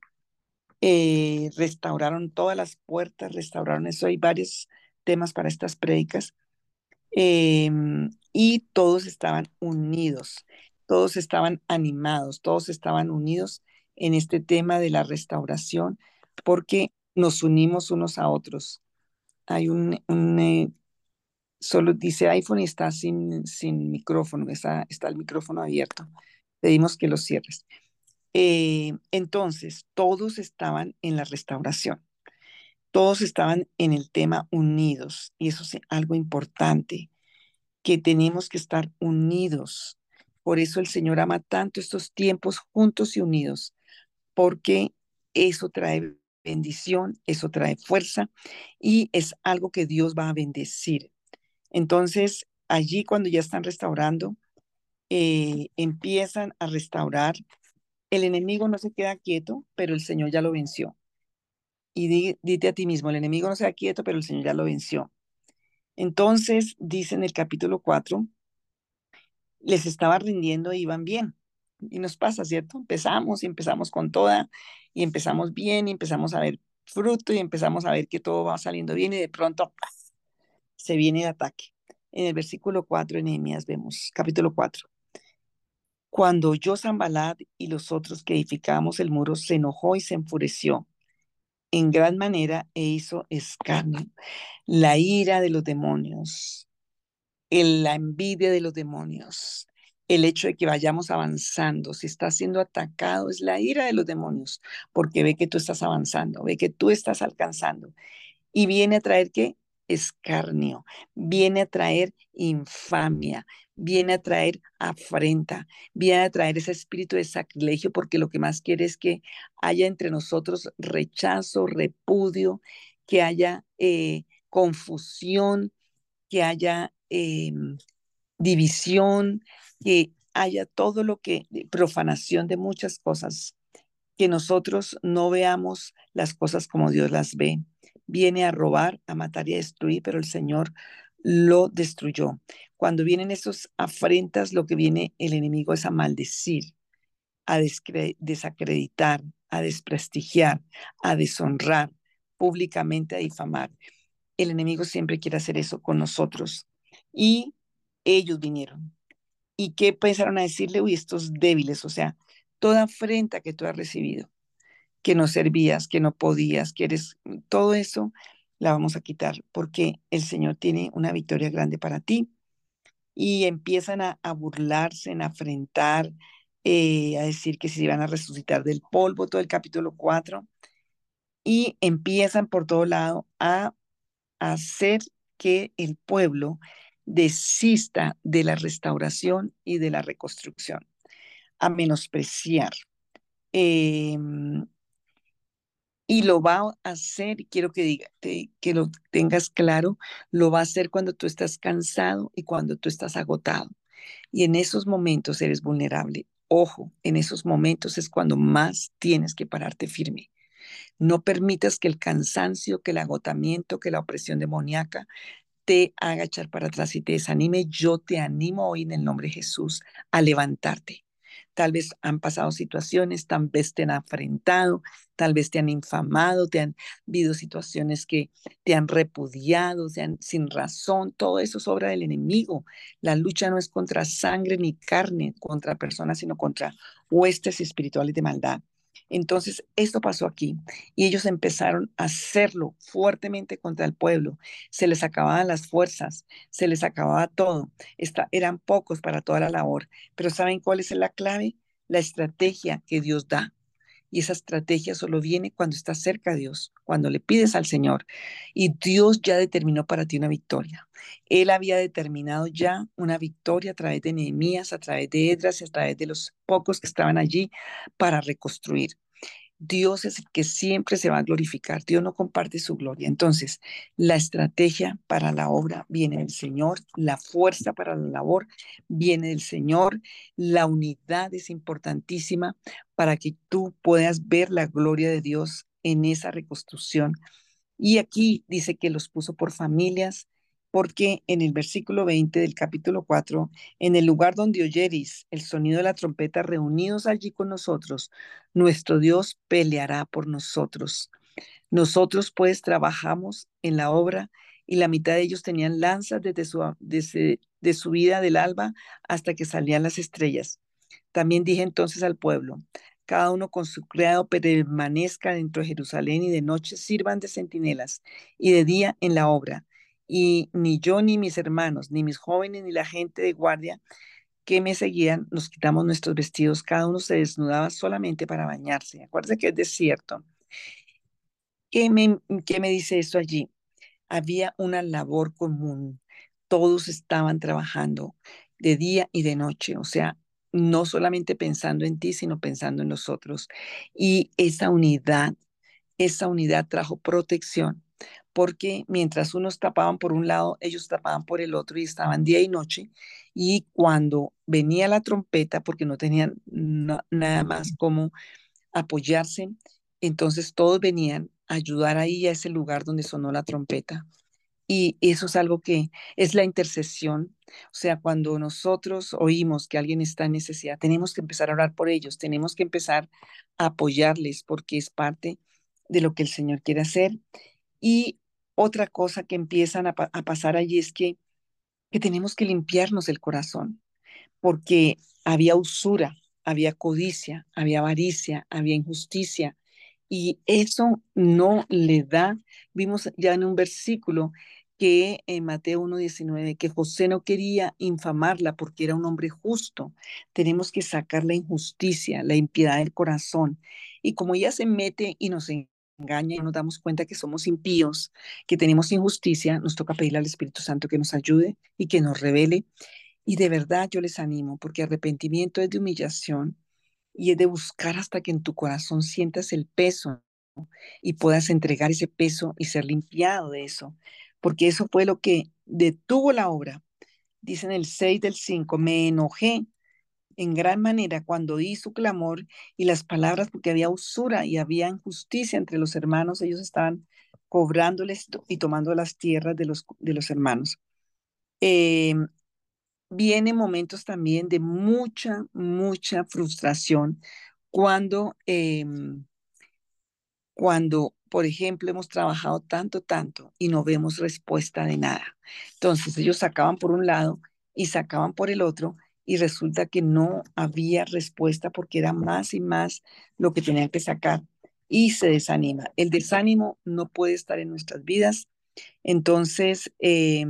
eh, restauraron todas las puertas, restauraron eso. Hay varios temas para estas prédicas. Em, y todos estaban unidos, todos estaban animados, todos estaban unidos en este tema de la restauración porque nos unimos unos a otros. Hay un, eh, solo dice iPhone y está sin, sin micrófono, está, está el micrófono abierto pedimos que lo cierres. Eh, entonces, todos estaban en la restauración, todos estaban en el tema unidos, y eso es algo importante, que tenemos que estar unidos. Por eso el Señor ama tanto estos tiempos juntos y unidos, porque eso trae bendición, eso trae fuerza y es algo que Dios va a bendecir. Entonces, allí cuando ya están restaurando, eh, empiezan a restaurar. El enemigo no se queda quieto, pero el Señor ya lo venció. Y dite a ti mismo, el enemigo no se quieto, pero el Señor ya lo venció. Entonces, dice en el capítulo 4, les estaba rindiendo e iban bien. y nos pasa, ¿cierto? Empezamos y empezamos con toda y empezamos bien y empezamos a ver fruto y empezamos a ver que todo va saliendo bien y de pronto se viene el ataque. En el versículo 4 de Nehemías vemos, capítulo 4. Cuando oyó Zambalat y los otros que edificábamos el muro, se enojó y se enfureció en gran manera e hizo escarnio. La ira de los demonios, la envidia de los demonios, el hecho de que vayamos avanzando, si estás siendo atacado, es la ira de los demonios, porque ve que tú estás avanzando, ve que tú estás alcanzando. Y viene a traer qué? Escarnio, viene a traer infamia, viene a traer afrenta, viene a traer ese espíritu de sacrilegio, porque lo que más quiere es que haya entre nosotros rechazo, repudio, que haya eh, confusión, que haya em, división, que haya todo lo que, profanación de muchas cosas, que nosotros no veamos las cosas como Dios las ve. Viene a robar, a matar y a destruir, pero el Señor lo destruyó. Cuando vienen esas afrentas, lo que viene el enemigo es a maldecir, a desacreditar, a desprestigiar, a deshonrar, públicamente a difamar. El enemigo siempre quiere hacer eso con nosotros. Y ellos vinieron. ¿Y qué empezaron a decirle? Uy, estos débiles, o sea, toda afrenta que tú has recibido, que no servías, que no podías, que eres, todo eso la vamos a quitar porque el Señor tiene una victoria grande para ti. Y empiezan a, burlarse, a afrentar, eh, a decir que se iban a resucitar del polvo, todo el capítulo 4. Y empiezan por todo lado a hacer que el pueblo desista de la restauración y de la reconstrucción, a menospreciar. Em, y lo va a hacer, quiero que, diga, que lo tengas claro, lo va a hacer cuando tú estás cansado y cuando tú estás agotado. Y en esos momentos eres vulnerable. Ojo, en esos momentos es cuando más tienes que pararte firme. No permitas que el cansancio, que el agotamiento, que la opresión demoníaca te haga echar para atrás y te desanime, yo te animo hoy en el nombre de Jesús a levantarte. Tal vez han pasado situaciones, tal vez te han afrentado, tal vez te han infamado, te han habido situaciones que te han repudiado, sean sin razón, todo eso es obra del enemigo. La lucha no es contra sangre ni carne, contra personas, sino contra huestes espirituales de maldad. Entonces, esto pasó aquí y ellos empezaron a hacerlo fuertemente contra el pueblo. Se les acababan las fuerzas, se les acababa todo. eran pocos para toda la labor, pero ¿saben cuál es la clave? La estrategia que Dios da. Y esa estrategia solo viene cuando estás cerca de Dios, cuando le pides al Señor. Y Dios ya determinó para ti una victoria. Él había determinado ya una victoria a través de Nehemías, a través de Edras a través de los pocos que estaban allí para reconstruir. Dios es el que siempre se va a glorificar. Dios no comparte su gloria. Entonces, la estrategia para la obra viene del Señor, la fuerza para la labor viene del Señor, la unidad es importantísima para que tú puedas ver la gloria de Dios en esa reconstrucción. Y aquí dice que los puso por familias, porque en el versículo 20 del capítulo 4, en el lugar donde oyeris el sonido de la trompeta reunidos allí con nosotros, nuestro Dios peleará por nosotros. Nosotros pues trabajamos en la obra y la mitad de ellos tenían lanzas desde su, desde, de subida del alba hasta que salían las estrellas. También dije entonces al pueblo, cada uno con su criado permanezca dentro de Jerusalén y de noche sirvan de centinelas y de día en la obra y ni yo, ni mis hermanos, ni mis jóvenes, ni la gente de guardia que me seguían, nos quitamos nuestros vestidos, cada uno se desnudaba solamente para bañarse. Acuérdense que es desierto. ¿Qué me, qué me dice esto allí? Había una labor común, todos estaban trabajando de día y de noche, o sea, no solamente pensando en ti, sino pensando en nosotros. Y esa unidad, esa unidad trajo protección porque mientras unos tapaban por un lado, ellos tapaban por el otro y estaban día y noche. Y cuando venía la trompeta, porque no tenían nada más como apoyarse, entonces todos venían a ayudar ahí a ese lugar donde sonó la trompeta. Y eso es algo que es la intercesión. O sea, cuando nosotros oímos que alguien está en necesidad, tenemos que empezar a orar por ellos, tenemos que empezar a apoyarles porque es parte de lo que el Señor quiere hacer. Y otra cosa que empiezan a, a pasar allí es que, que tenemos que limpiarnos el corazón porque había usura, había codicia, había avaricia, había injusticia. Y eso no le da, vimos ya en un versículo que en Mateo 1.19, que José no quería infamarla porque era un hombre justo. Tenemos que sacar la injusticia, la impiedad del corazón. Y como ella se mete y nos engaña y nos damos cuenta que somos impíos, que tenemos injusticia, nos toca pedirle al Espíritu Santo que nos ayude y que nos revele. Y de verdad yo les animo, porque arrepentimiento es de humillación y es de buscar hasta que en tu corazón sientas el peso y puedas entregar ese peso y ser limpiado de eso, porque eso fue lo que detuvo la obra. Dice en el 6 del 5, me enojé en gran manera cuando oí su clamor y las palabras, porque había usura y había injusticia entre los hermanos, ellos estaban cobrándoles y tomando las tierras de los, de los hermanos. Eh, vienen momentos también de mucha, mucha frustración cuando, em, cuando, por ejemplo, hemos trabajado tanto, tanto y no vemos respuesta de nada. Entonces ellos sacaban por un lado y sacaban por el otro y resulta que no había respuesta porque era más y más lo que tenían que sacar y se desanima. El desánimo no puede estar en nuestras vidas. Entonces, eh,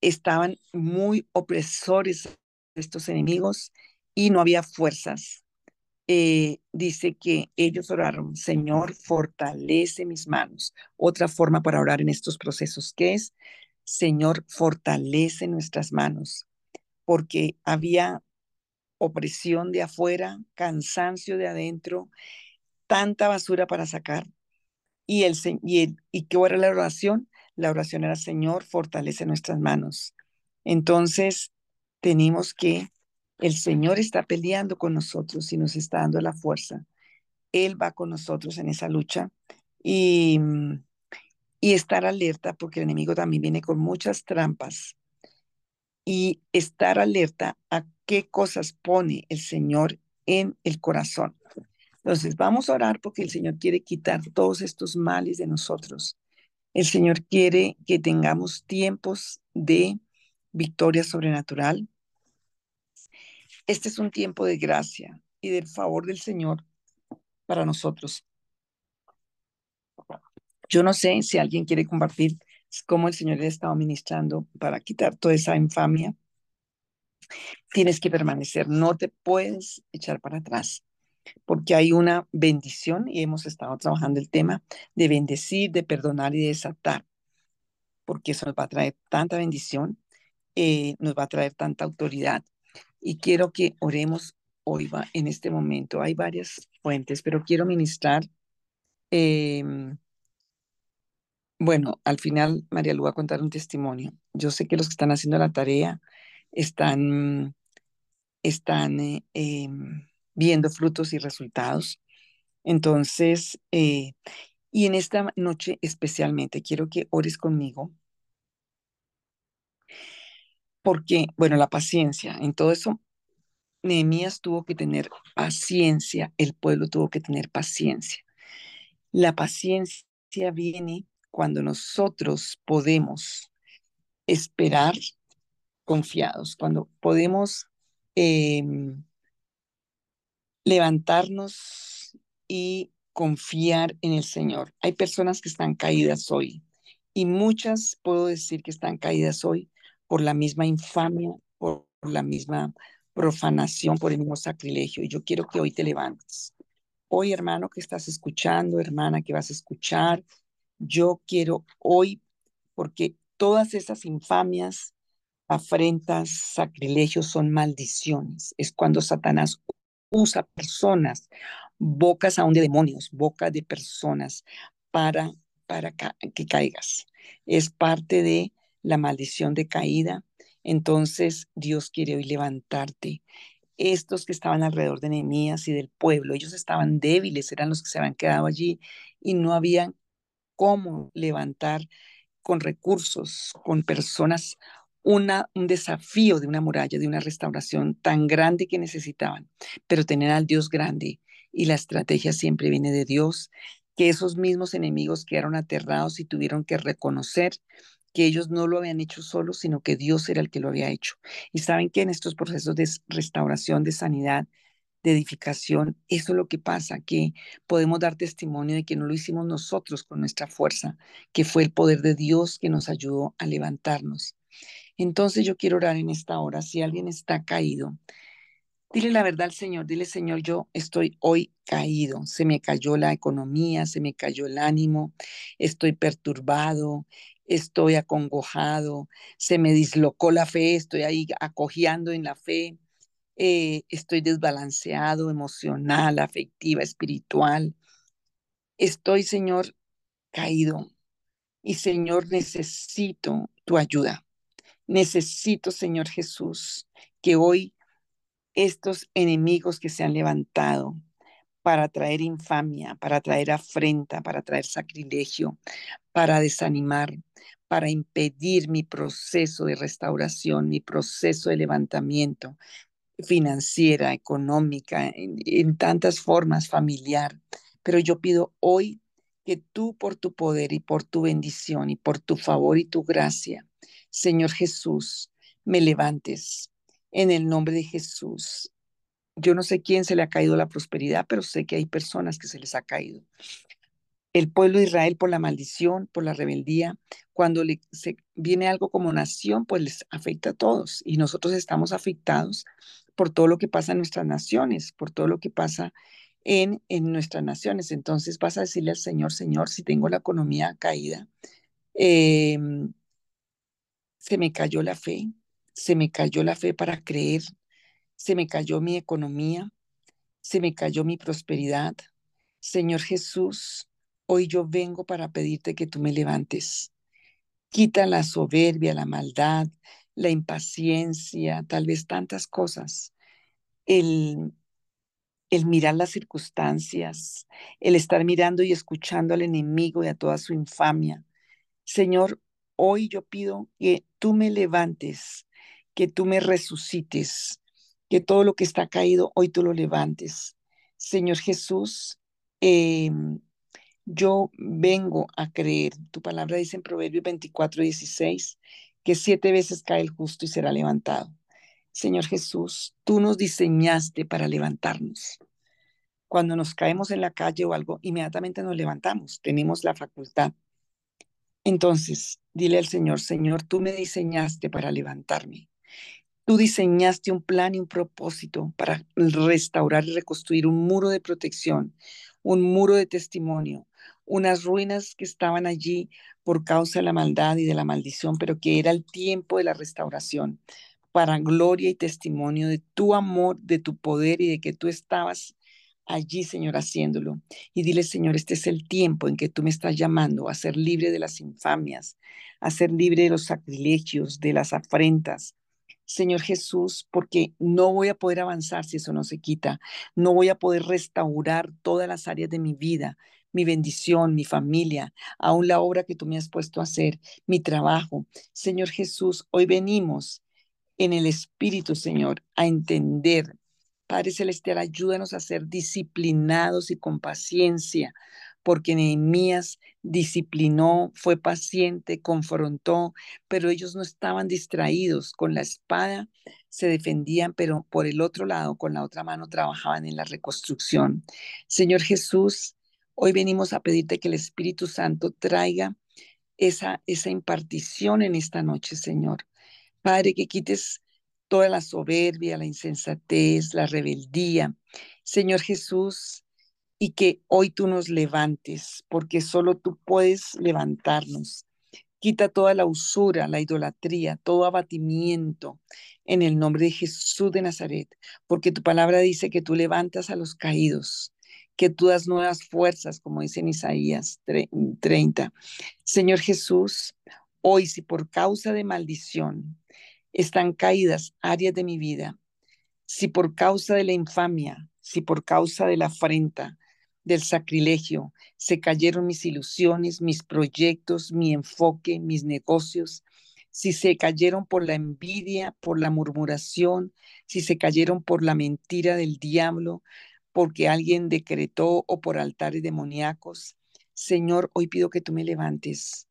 estaban muy opresores estos enemigos y no había fuerzas. Eh, dice que ellos oraron, Señor, fortalece mis manos. Otra forma para orar en estos procesos, que es, Señor, fortalece nuestras manos, porque había opresión de afuera, cansancio de adentro, tanta basura para sacar. Y, el, y, el, ¿y qué era la oración? La oración era, Señor, fortalece nuestras manos. Entonces, tenemos que, el Señor está peleando con nosotros y nos está dando la fuerza. Él va con nosotros en esa lucha y, y estar alerta porque el enemigo también viene con muchas trampas y estar alerta a qué cosas pone el Señor en el corazón. Entonces, vamos a orar porque el Señor quiere quitar todos estos males de nosotros. El Señor quiere que tengamos tiempos de victoria sobrenatural. Este es un tiempo de gracia y del favor del Señor para nosotros. Yo no sé si alguien quiere compartir cómo el Señor le ha estado ministrando para quitar toda esa infamia. Tienes que permanecer, no te puedes echar para atrás porque hay una bendición y hemos estado trabajando el tema de bendecir, de perdonar y de desatar, porque eso nos va a traer tanta bendición, eh, nos va a traer tanta autoridad. Y quiero que oremos hoy va, en este momento. Hay varias fuentes, pero quiero ministrar. Em, bueno, al final María Lu va a contar un testimonio. Yo sé que los que están haciendo la tarea están, están eh, em, viendo frutos y resultados. Entonces, eh, y en esta noche especialmente quiero que ores conmigo. Porque, bueno, la paciencia, en todo eso, Nehemías tuvo que tener paciencia, el pueblo tuvo que tener paciencia. La paciencia viene cuando nosotros podemos esperar confiados, cuando podemos eh, levantarnos y confiar en el Señor. Hay personas que están caídas hoy y muchas puedo decir que están caídas hoy por la misma infamia, por la misma profanación, por el mismo sacrilegio. Y yo quiero que hoy te levantes. Hoy, hermano, que estás escuchando, hermana, que vas a escuchar, yo quiero hoy, porque todas esas infamias, afrentas, sacrilegios son maldiciones. Es cuando Satanás usa personas, bocas aún de demonios, bocas de personas para, para que caigas. Es parte de la maldición de caída. Entonces Dios quiere hoy levantarte. Estos que estaban alrededor de Nehemías y del pueblo, ellos estaban débiles, eran los que se habían quedado allí y no habían cómo levantar con recursos, con personas, un desafío de una muralla, de una restauración tan grande que necesitaban, pero tener al Dios grande y la estrategia siempre viene de Dios, que esos mismos enemigos quedaron aterrados y tuvieron que reconocer que ellos no lo habían hecho solos, sino que Dios era el que lo había hecho. Y saben que en estos procesos de restauración, de sanidad, de edificación, eso es lo que pasa, que podemos dar testimonio de que no lo hicimos nosotros con nuestra fuerza, que fue el poder de Dios que nos ayudó a levantarnos. Entonces yo quiero orar en esta hora, si alguien está caído, dile la verdad al Señor, dile Señor, yo estoy hoy caído, se me cayó la economía, se me cayó el ánimo, estoy perturbado, estoy acongojado, se me dislocó la fe, estoy ahí acogiendo en la fe, eh, estoy desbalanceado emocional, afectiva, espiritual. Estoy, Señor, caído. Y, Señor, necesito tu ayuda. Necesito, Señor Jesús, que hoy estos enemigos que se han levantado para traer infamia, para traer afrenta, para traer sacrilegio, para desanimar, para impedir mi proceso de restauración, mi proceso de levantamiento, financiera, económica, en, tantas formas, familiar. Pero yo pido hoy que tú por tu poder y por tu bendición y por tu favor y tu gracia, Señor Jesús, me levantes en el nombre de Jesús. Yo no sé quién se le ha caído la prosperidad, pero sé que hay personas que se les ha caído el pueblo de Israel por la maldición, por la rebeldía, cuando le, se, viene algo como nación, pues les afecta a todos y nosotros estamos afectados por todo lo que pasa en nuestras naciones, por todo lo que pasa en, en nuestras naciones. Entonces vas a decirle al Señor, Señor, si tengo la economía caída, em, se me cayó la fe, se me cayó la fe para creer, se me cayó mi economía, se me cayó mi prosperidad. Señor Jesús, Hoy yo vengo para pedirte que tú me levantes. Quita la soberbia, la maldad, la impaciencia, tal vez tantas cosas. El, el mirar las circunstancias, el estar mirando y escuchando al enemigo y a toda su infamia. Señor, hoy yo pido que tú me levantes, que tú me resucites, que todo lo que está caído, hoy tú lo levantes. Señor Jesús, eh, yo vengo a creer. Tu palabra dice en Proverbios 24, 16, que siete veces cae el justo y será levantado. Señor Jesús, tú nos diseñaste para levantarnos. Cuando nos caemos en la calle o algo, inmediatamente nos levantamos, tenemos la facultad. Entonces, dile al Señor, Señor, tú me diseñaste para levantarme. Tú diseñaste un plan y un propósito para restaurar y reconstruir un muro de protección, un muro de testimonio, unas ruinas que estaban allí por causa de la maldad y de la maldición, pero que era el tiempo de la restauración, para gloria y testimonio de tu amor, de tu poder y de que tú estabas allí, Señor, haciéndolo. Y dile, Señor, este es el tiempo en que tú me estás llamando a ser libre de las infamias, a ser libre de los sacrilegios, de las afrentas, Señor Jesús, porque no voy a poder avanzar si eso no se quita. No voy a poder restaurar todas las áreas de mi vida, mi bendición, mi familia, aún la obra que tú me has puesto a hacer, mi trabajo. Señor Jesús, hoy venimos en el Espíritu, Señor, a entender. Padre Celestial, ayúdanos a ser disciplinados y con paciencia, porque Nehemías disciplinó, fue paciente, confrontó, pero ellos no estaban distraídos con la espada, se defendían, pero por el otro lado, con la otra mano, trabajaban en la reconstrucción. Señor Jesús, hoy venimos a pedirte que el Espíritu Santo traiga esa, esa impartición en esta noche, Señor. Padre, que quites toda la soberbia, la insensatez, la rebeldía. Señor Jesús, y que hoy tú nos levantes, porque solo tú puedes levantarnos. Quita toda la usura, la idolatría, todo abatimiento en el nombre de Jesús de Nazaret, porque tu palabra dice que tú levantas a los caídos, que tú das nuevas fuerzas, como dice en Isaías 30. Señor Jesús, hoy si por causa de maldición están caídas áreas de mi vida, si por causa de la infamia, si por causa de la afrenta, del sacrilegio. Se cayeron mis ilusiones, mis proyectos, mi enfoque, mis negocios. Si se cayeron por la envidia, por la murmuración, si se cayeron por la mentira del diablo, porque alguien decretó o por altares demoníacos. Señor, hoy pido que tú me levantes.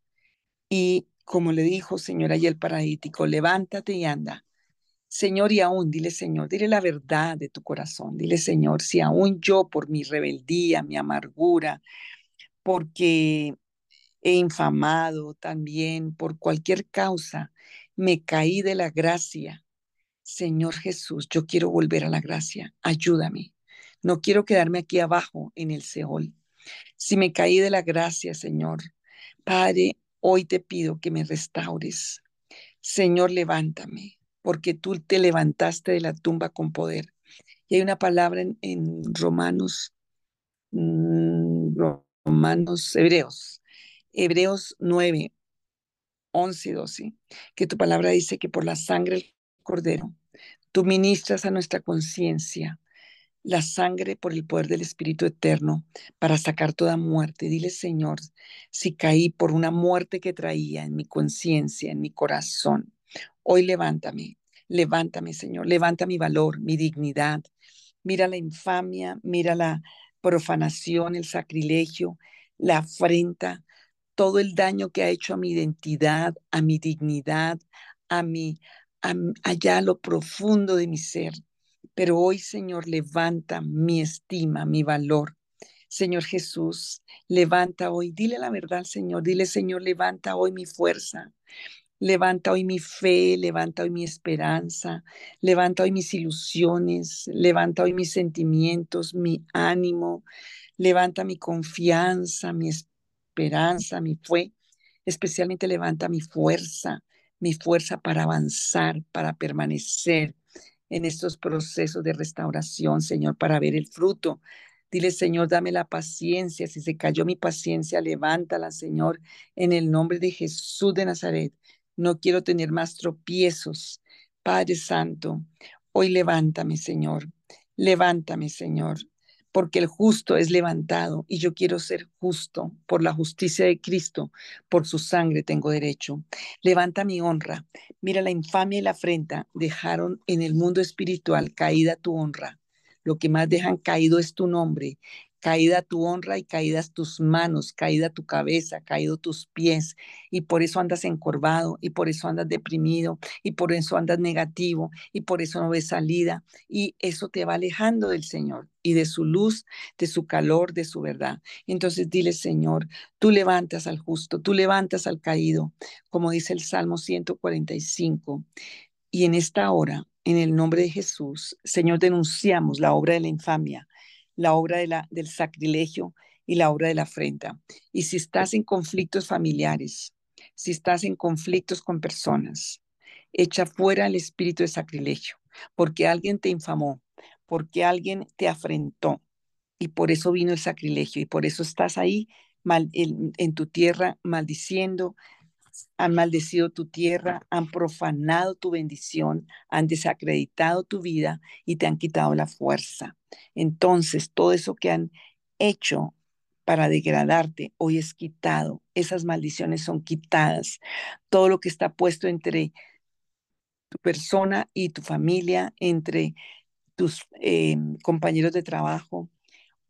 Y como le dijo Señor ahí el paralítico, levántate y anda. Señor, y aún, dile Señor, dile la verdad de tu corazón. Dile Señor, si aún yo por mi rebeldía, mi amargura, porque he infamado también, por cualquier causa, me caí de la gracia. Señor Jesús, yo quiero volver a la gracia. Ayúdame. No quiero quedarme aquí abajo en el Seol. Si me caí de la gracia, Señor, Padre, hoy te pido que me restaures. Señor, levántame porque tú te levantaste de la tumba con poder. Y hay una palabra en, Romanos, mm, Romanos, Hebreos, Hebreos 9, 11 y 12, que tu palabra dice que por la sangre del cordero, tú ministras a nuestra conciencia la sangre por el poder del Espíritu Eterno para sacar toda muerte. Dile, Señor, si caí por una muerte que traía en mi conciencia, en mi corazón, Hoy levántame, levántame, Señor, levanta mi valor, mi dignidad. Mira la infamia, mira la profanación, el sacrilegio, la afrenta, todo el daño que ha hecho a mi identidad, a mi dignidad, a mi, allá a lo profundo de mi ser. Pero hoy, Señor, levanta mi estima, mi valor. Señor Jesús, levanta hoy, dile la verdad, Señor, dile, Señor, levanta hoy mi fuerza, Levanta hoy mi fe, levanta hoy mi esperanza, levanta hoy mis ilusiones, levanta hoy mis sentimientos, mi ánimo, levanta mi confianza, mi esperanza, mi fe, especialmente levanta mi fuerza, mi fuerza para avanzar, para permanecer en estos procesos de restauración, Señor, para ver el fruto. Dile, Señor, dame la paciencia. Si se cayó mi paciencia, levántala, Señor, en el nombre de Jesús de Nazaret. No quiero tener más tropiezos. Padre Santo, hoy levántame, Señor. Levántame, Señor, porque el justo es levantado y yo quiero ser justo por la justicia de Cristo, por su sangre tengo derecho. Levanta mi honra. Mira la infamia y la afrenta dejaron en el mundo espiritual caída tu honra. Lo que más dejan caído es tu nombre caída tu honra y caídas tus manos, caída tu cabeza, caído tus pies, y por eso andas encorvado, y por eso andas deprimido, y por eso andas negativo, y por eso no ves salida, y eso te va alejando del Señor y de su luz, de su calor, de su verdad. Entonces dile, Señor, tú levantas al justo, tú levantas al caído, como dice el Salmo 145. Y en esta hora, en el nombre de Jesús, Señor, denunciamos la obra de la infamia, la obra de la, del sacrilegio y la obra de la afrenta. Y si estás en conflictos familiares, si estás en conflictos con personas, echa fuera el espíritu de sacrilegio, porque alguien te infamó, porque alguien te afrentó, y por eso vino el sacrilegio, y por eso estás ahí mal, en, en tu tierra maldiciendo, han maldecido tu tierra, han profanado tu bendición, han desacreditado tu vida y te han quitado la fuerza. Entonces, todo eso que han hecho para degradarte, hoy es quitado. Esas maldiciones son quitadas. Todo lo que está puesto entre tu persona y tu familia, entre tus eh, compañeros de trabajo,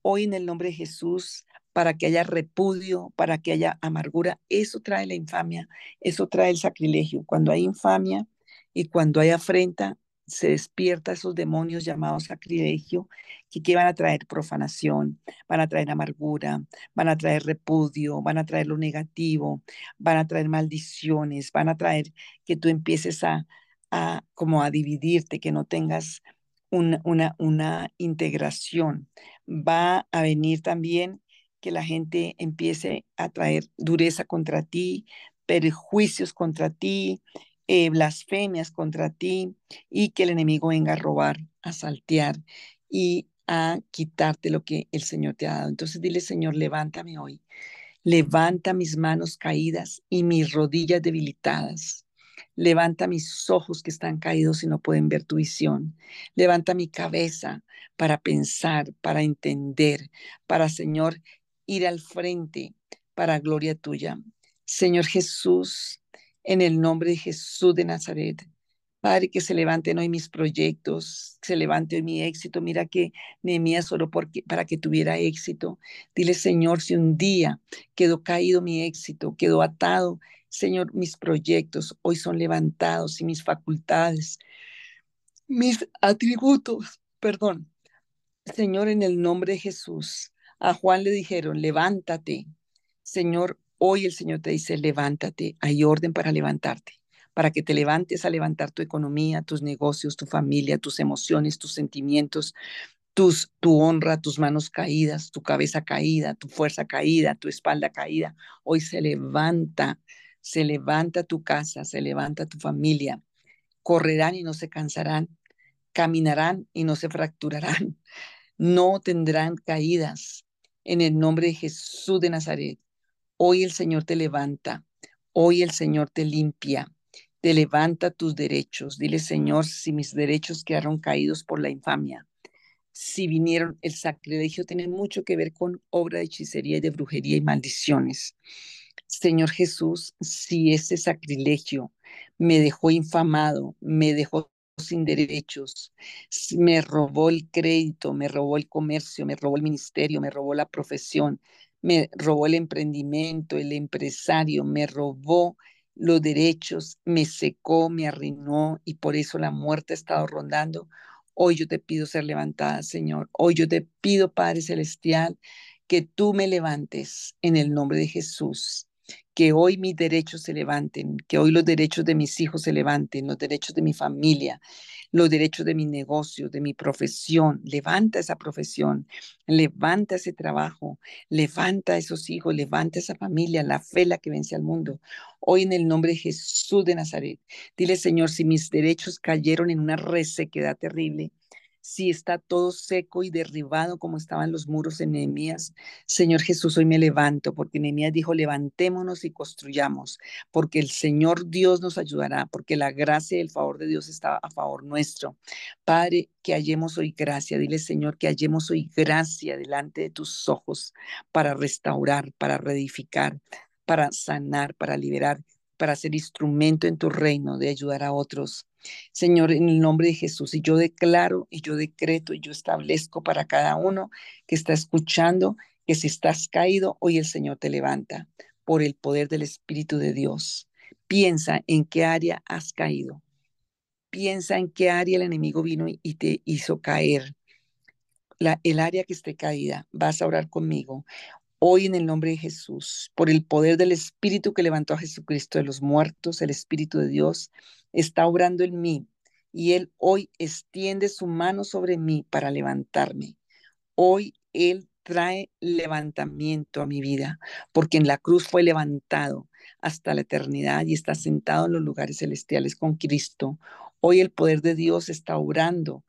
hoy en el nombre de Jesús para que haya repudio, para que haya amargura. Eso trae la infamia, eso trae el sacrilegio. Cuando hay infamia y cuando hay afrenta, se despierta esos demonios llamados sacrilegio que, que van a traer profanación, van a traer amargura, van a traer repudio, van a traer lo negativo, van a traer maldiciones, van a traer que tú empieces a, a como a dividirte, que no tengas una, una, una integración. Va a venir también que la gente empiece a traer dureza contra ti, perjuicios contra ti, eh, blasfemias contra ti y que el enemigo venga a robar, a saltear y a quitarte lo que el Señor te ha dado. Entonces dile, Señor, levántame hoy. Levanta mis manos caídas y mis rodillas debilitadas. Levanta mis ojos que están caídos y no pueden ver tu visión. Levanta mi cabeza para pensar, para entender, para, Señor, ir al frente para gloria tuya. Señor Jesús, en el nombre de Jesús de Nazaret, Padre, que se levanten hoy mis proyectos, que se levante hoy mi éxito. Mira que Nehemías solo para que tuviera éxito. Dile, Señor, si un día quedó caído mi éxito, quedó atado, Señor, mis proyectos hoy son levantados y mis facultades, mis atributos, perdón. Señor, en el nombre de Jesús, a Juan le dijeron, levántate. Señor, hoy el Señor te dice, levántate. Hay orden para levantarte para que te levantes a levantar tu economía, tus negocios, tu familia, tus emociones, tus sentimientos, tus, tu honra, tus manos caídas, tu cabeza caída, tu fuerza caída, tu espalda caída. Hoy se levanta, se levanta tu casa, se levanta tu familia. Correrán y no se cansarán, caminarán y no se fracturarán, no tendrán caídas. En el nombre de Jesús de Nazaret, hoy el Señor te levanta, hoy el Señor te limpia, te levanta tus derechos. Dile, Señor, si mis derechos quedaron caídos por la infamia, si vinieron, el sacrilegio tiene mucho que ver con obra de hechicería y de brujería y maldiciones. Señor Jesús, si ese sacrilegio me dejó infamado, me dejó sin derechos, me robó el crédito, me robó el comercio, me robó el ministerio, me robó la profesión, me robó el emprendimiento, el empresario, me robó los derechos, me secó, me arruinó y por eso la muerte ha estado rondando. Hoy yo te pido ser levantada, Señor. Hoy yo te pido, Padre Celestial, que tú me levantes en el nombre de Jesús. Que hoy mis derechos se levanten, que hoy los derechos de mis hijos se levanten, los derechos de mi familia, los derechos de mi negocio, de mi profesión. Levanta esa profesión, levanta ese trabajo, levanta esos hijos, levanta esa familia, la fe la que vence al mundo. Hoy en el nombre de Jesús de Nazaret, dile Señor, si mis derechos cayeron en una resequedad terrible, si está todo seco y derribado como estaban los muros en Nehemías. Señor Jesús, hoy me levanto porque Nehemías dijo, levantémonos y construyamos, porque el Señor Dios nos ayudará, porque la gracia y el favor de Dios está a favor nuestro. Padre, que hallemos hoy gracia, dile Señor, que hallemos hoy gracia delante de tus ojos para restaurar, para reedificar, para sanar, para liberar, para ser instrumento en tu reino de ayudar a otros. Señor, en el nombre de Jesús, y yo declaro y yo decreto y yo establezco para cada uno que está escuchando que si estás caído, hoy el Señor te levanta por el poder del Espíritu de Dios. Piensa en qué área has caído. Piensa en qué área el enemigo vino y te hizo caer. La, el área que esté caída, vas a orar conmigo. Hoy en el nombre de Jesús, por el poder del Espíritu que levantó a Jesucristo de los muertos, el Espíritu de Dios, está obrando en mí y Él hoy extiende su mano sobre mí para levantarme. Hoy Él trae levantamiento a mi vida, porque en la cruz fue levantado hasta la eternidad y está sentado en los lugares celestiales con Cristo. Hoy el poder de Dios está obrando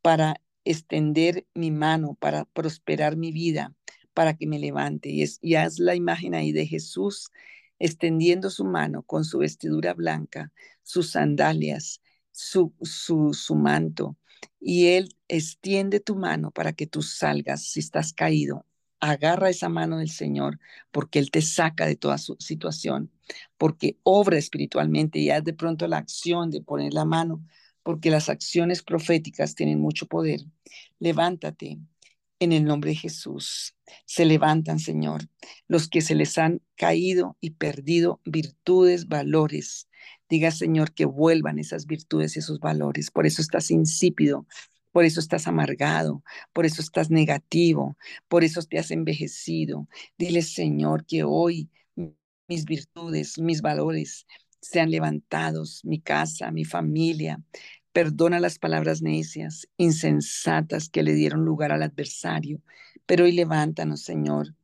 para extender mi mano, para prosperar mi vida, para que me levante. Y, es, y haz la imagen ahí de Jesús extendiendo su mano con su vestidura blanca, sus sandalias, su, su, su manto, y Él extiende tu mano para que tú salgas si estás caído. Agarra esa mano del Señor porque Él te saca de toda su situación, porque obra espiritualmente y haz de pronto la acción de poner la mano, porque las acciones proféticas tienen mucho poder. Levántate, en el nombre de Jesús. Se levantan, Señor, los que se les han caído y perdido virtudes, valores. Diga, Señor, que vuelvan esas virtudes y esos valores. Por eso estás insípido, por eso estás amargado, por eso estás negativo, por eso te has envejecido. Dile, Señor, que hoy mis virtudes, mis valores sean levantados, mi casa, mi familia, Perdona las palabras necias, insensatas que le dieron lugar al adversario. Pero hoy levántanos, Señor.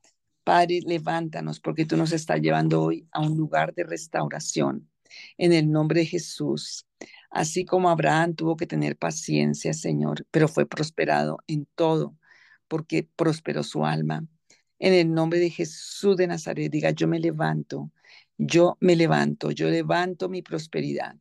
Padre, levántanos porque tú nos estás llevando hoy a un lugar de restauración. En el nombre de Jesús. Así como Abraham tuvo que tener paciencia, Señor, pero fue prosperado en todo porque prosperó su alma. En el nombre de Jesús de Nazaret, diga, yo me levanto Yo me levanto, yo levanto mi prosperidad.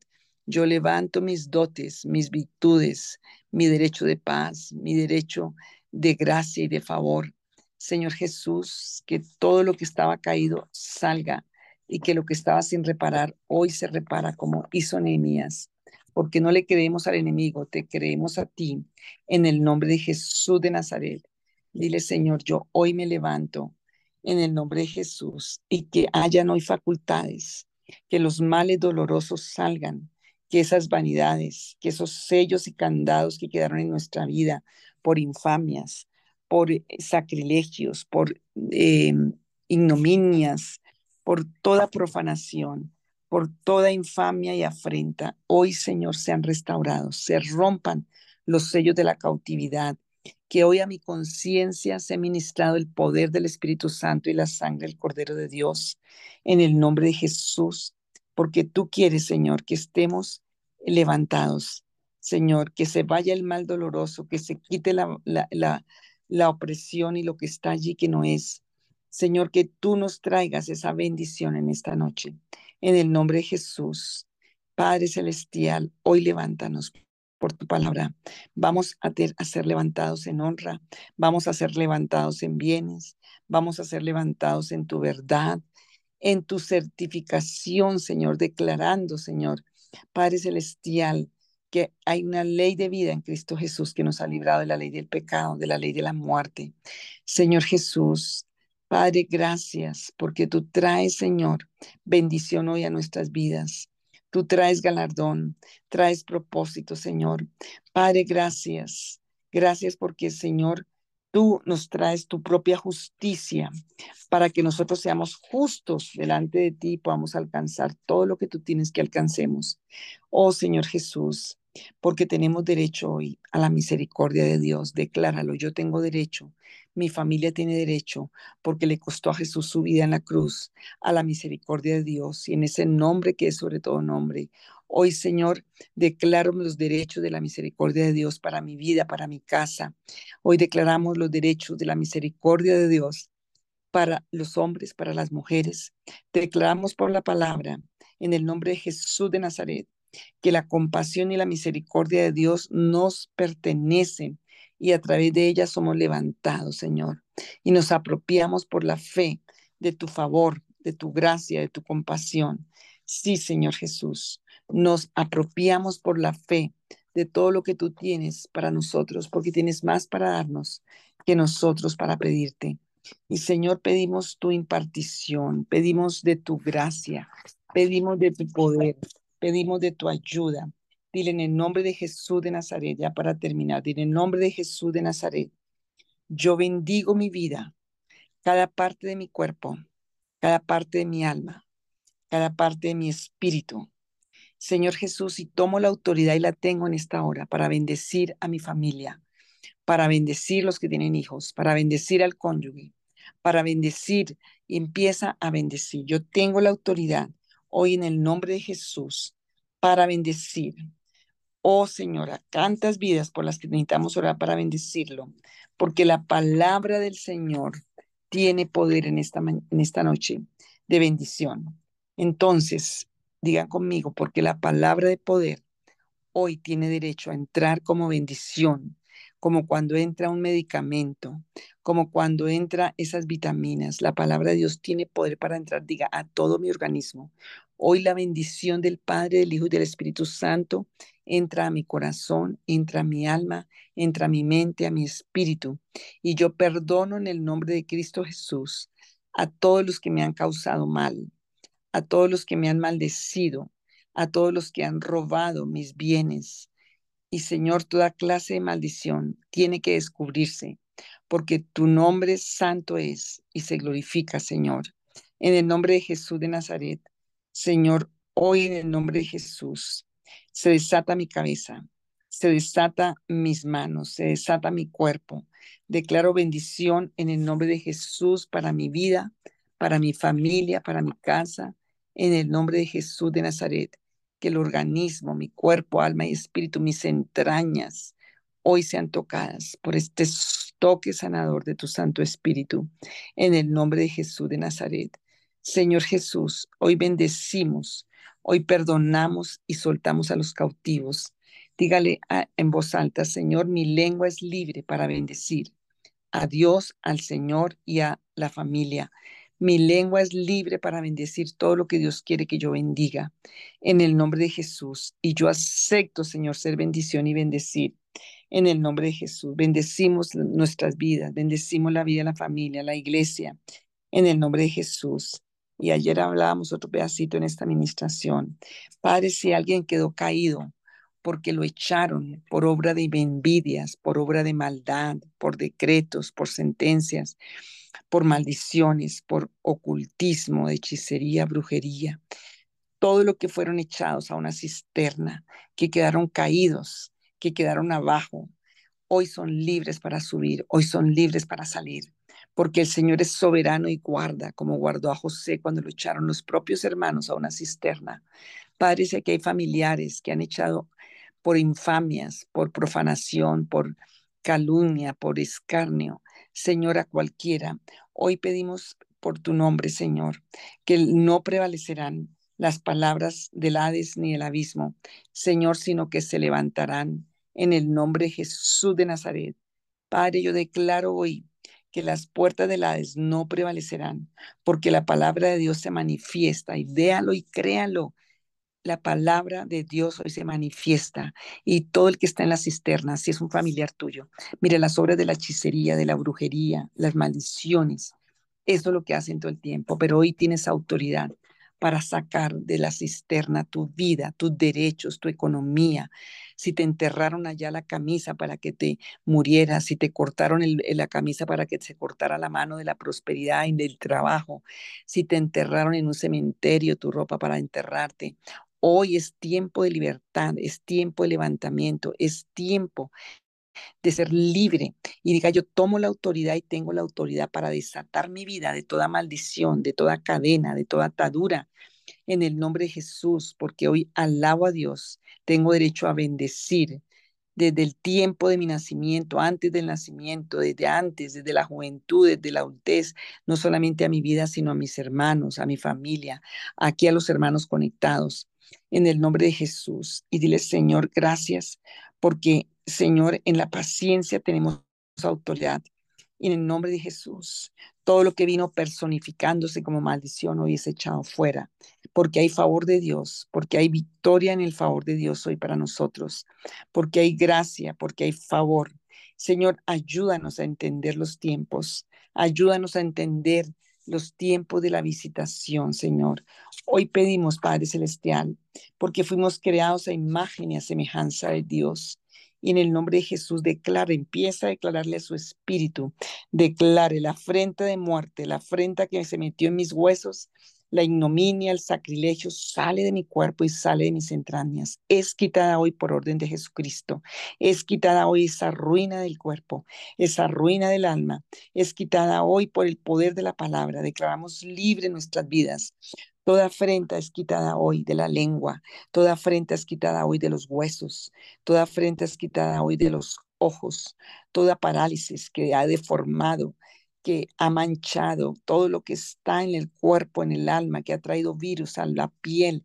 Yo levanto mis dotes, mis virtudes, mi derecho de paz, mi derecho de gracia y de favor. Señor Jesús, que todo lo que estaba caído salga y que lo que estaba sin reparar hoy se repara como hizo Nehemías, porque no le creemos al enemigo, te creemos a ti en el nombre de Jesús de Nazaret. Dile, Señor, yo hoy me levanto en el nombre de Jesús y que hayan hoy facultades, que los males dolorosos salgan, que esas vanidades, que esos sellos y candados que quedaron en nuestra vida por infamias, por eh, sacrilegios, por eh, ignominias, por toda profanación, por toda infamia y afrenta, hoy, Señor, sean restaurados, se rompan los sellos de la cautividad, que hoy a mi conciencia se ha ministrado el poder del Espíritu Santo y la sangre del Cordero de Dios, en el nombre de Jesús, porque tú quieres, Señor, que estemos levantados, Señor, que se vaya el mal doloroso, que se quite la, la, la, opresión y lo que está allí que no es. Señor, que tú nos traigas esa bendición en esta noche. En el nombre de Jesús, Padre Celestial, hoy levántanos por tu palabra. Vamos a, a, ser levantados en honra, vamos a ser levantados en bienes, vamos a ser levantados en tu verdad, en tu certificación, Señor, declarando, Señor, Padre Celestial, que hay una ley de vida en Cristo Jesús que nos ha librado de la ley del pecado, de la ley de la muerte. Señor Jesús, Padre, gracias porque tú traes, Señor, bendición hoy a nuestras vidas. Tú traes galardón, traes propósito, Señor. Padre, gracias. Gracias porque, Señor, tú nos traes tu propia justicia para que nosotros seamos justos delante de ti y podamos alcanzar todo lo que tú tienes que alcancemos. Oh Señor Jesús, porque tenemos derecho hoy a la misericordia de Dios. Decláralo, yo tengo derecho, mi familia tiene derecho, porque le costó a Jesús su vida en la cruz, a la misericordia de Dios y en ese nombre que es sobre todo nombre. Hoy, Señor, declaro los derechos de la misericordia de Dios para mi vida, para mi casa. Hoy declaramos los derechos de la misericordia de Dios para los hombres, para las mujeres. Declaramos por la palabra, en el nombre de Jesús de Nazaret, que la compasión y la misericordia de Dios nos pertenecen y a través de ellas somos levantados, Señor, y nos apropiamos por la fe de tu favor, de tu gracia, de tu compasión. Sí, Señor Jesús, nos apropiamos por la fe de todo lo que tú tienes para nosotros, porque tienes más para darnos que nosotros para pedirte. Y Señor, pedimos tu impartición, pedimos de tu gracia, pedimos de tu poder, pedimos de tu ayuda. Dile en el nombre de Jesús de Nazaret, ya para terminar, dile en el nombre de Jesús de Nazaret, yo bendigo mi vida, cada parte de mi cuerpo, cada parte de mi alma, cada parte de mi espíritu. Señor Jesús, y tomo la autoridad y la tengo en esta hora para bendecir a mi familia, para bendecir los que tienen hijos, para bendecir al cónyuge, para bendecir y empieza a bendecir. Yo tengo la autoridad hoy en el nombre de Jesús para bendecir. Oh Señora, tantas vidas por las que necesitamos orar para bendecirlo, porque la palabra del Señor tiene poder en esta, en esta noche de bendición. Entonces, digan conmigo, porque la palabra de poder hoy tiene derecho a entrar como bendición como cuando entra un medicamento, como cuando entra esas vitaminas. La palabra de Dios tiene poder para entrar, diga, a todo mi organismo. Hoy la bendición del Padre, del Hijo y del Espíritu Santo entra a mi corazón, entra a mi alma, entra a mi mente, a mi espíritu. Y yo perdono en el nombre de Cristo Jesús a todos los que me han causado mal, a todos los que me han maldecido, a todos los que han robado mis bienes, y Señor, toda clase de maldición tiene que descubrirse, porque tu nombre santo es y se glorifica, Señor. En el nombre de Jesús de Nazaret, Señor, hoy en el nombre de Jesús, se desata mi cabeza, se desata mis manos, se desata mi cuerpo. Declaro bendición en el nombre de Jesús para mi vida, para mi familia, para mi casa, en el nombre de Jesús de Nazaret que el organismo, mi cuerpo, alma y espíritu, mis entrañas, hoy sean tocadas por este toque sanador de tu Santo Espíritu, en el nombre de Jesús de Nazaret. Señor Jesús, hoy bendecimos, hoy perdonamos y soltamos a los cautivos. Dígale en voz alta, Señor, mi lengua es libre para bendecir a Dios, al Señor y a la familia. Mi lengua es libre para bendecir todo lo que Dios quiere que yo bendiga. En el nombre de Jesús. Y yo acepto, Señor, ser bendición y bendecir. En el nombre de Jesús. Bendecimos nuestras vidas. Bendecimos la vida de la familia, la iglesia. En el nombre de Jesús. Y ayer hablábamos otro pedacito en esta administración. Padre, si alguien quedó caído porque lo echaron por obra de envidias, por obra de maldad, por decretos, por sentencias, por maldiciones, por ocultismo, hechicería, brujería, todo lo que fueron echados a una cisterna, que quedaron caídos, que quedaron abajo, hoy son libres para subir, hoy son libres para salir porque el Señor es soberano y guarda, como guardó a José cuando lo echaron los propios hermanos a una cisterna. Padre, sé que hay familiares que han echado por infamias, por profanación, por calumnia, por escarnio, Señor, a cualquiera. Hoy pedimos por tu nombre, Señor, que no prevalecerán las palabras del Hades ni del abismo, Señor, sino que se levantarán en el nombre de Jesús de Nazaret. Padre, yo declaro hoy que las puertas del Hades no prevalecerán, porque la palabra de Dios se manifiesta, y véalo y créalo. La palabra de Dios hoy se manifiesta y todo el que está en la cisterna, si es un familiar tuyo, mire las obras de la hechicería, de la brujería, las maldiciones, eso es lo que hacen todo el tiempo, pero hoy tienes autoridad para sacar de la cisterna tu vida, tus derechos, tu economía. Si te enterraron allá la camisa para que te murieras, si te cortaron la camisa para que se cortara la mano de la prosperidad y del trabajo, si te enterraron en un cementerio tu ropa para enterrarte. Hoy es tiempo de libertad, es tiempo de levantamiento, es tiempo de ser libre. Y diga, yo tomo la autoridad y tengo la autoridad para desatar mi vida de toda maldición, de toda cadena, de toda atadura, en el nombre de Jesús, porque hoy alabo a Dios, tengo derecho a bendecir desde el tiempo de mi nacimiento, antes del nacimiento, desde antes, desde la juventud, desde la adultez, no solamente a mi vida, sino a mis hermanos, a mi familia, aquí a los hermanos conectados, en el nombre de Jesús. Y dile, Señor, gracias, porque Señor, en la paciencia tenemos autoridad. Y en el nombre de Jesús, todo lo que vino personificándose como maldición hoy es echado fuera, porque hay favor de Dios, porque hay victoria en el favor de Dios hoy para nosotros, porque hay gracia, porque hay favor. Señor, ayúdanos a entender los tiempos, ayúdanos a entender los tiempos de la visitación, Señor. Hoy pedimos, Padre Celestial, porque fuimos creados a imagen y a semejanza de Dios. Y en el nombre de Jesús declara, empieza a declararle a su espíritu, declare la afrenta de muerte, la afrenta que se metió en mis huesos, la ignominia, el sacrilegio sale de mi cuerpo y sale de mis entrañas. Es quitada hoy por orden de Jesucristo. Es quitada hoy esa ruina del cuerpo, esa ruina del alma. Es quitada hoy por el poder de la palabra. Declaramos libre nuestras vidas. Toda afrenta es quitada hoy de la lengua, toda afrenta es quitada hoy de los huesos, toda afrenta es quitada hoy de los ojos, toda parálisis que ha deformado, que ha manchado todo lo que está en el cuerpo, en el alma, que ha traído virus a la piel,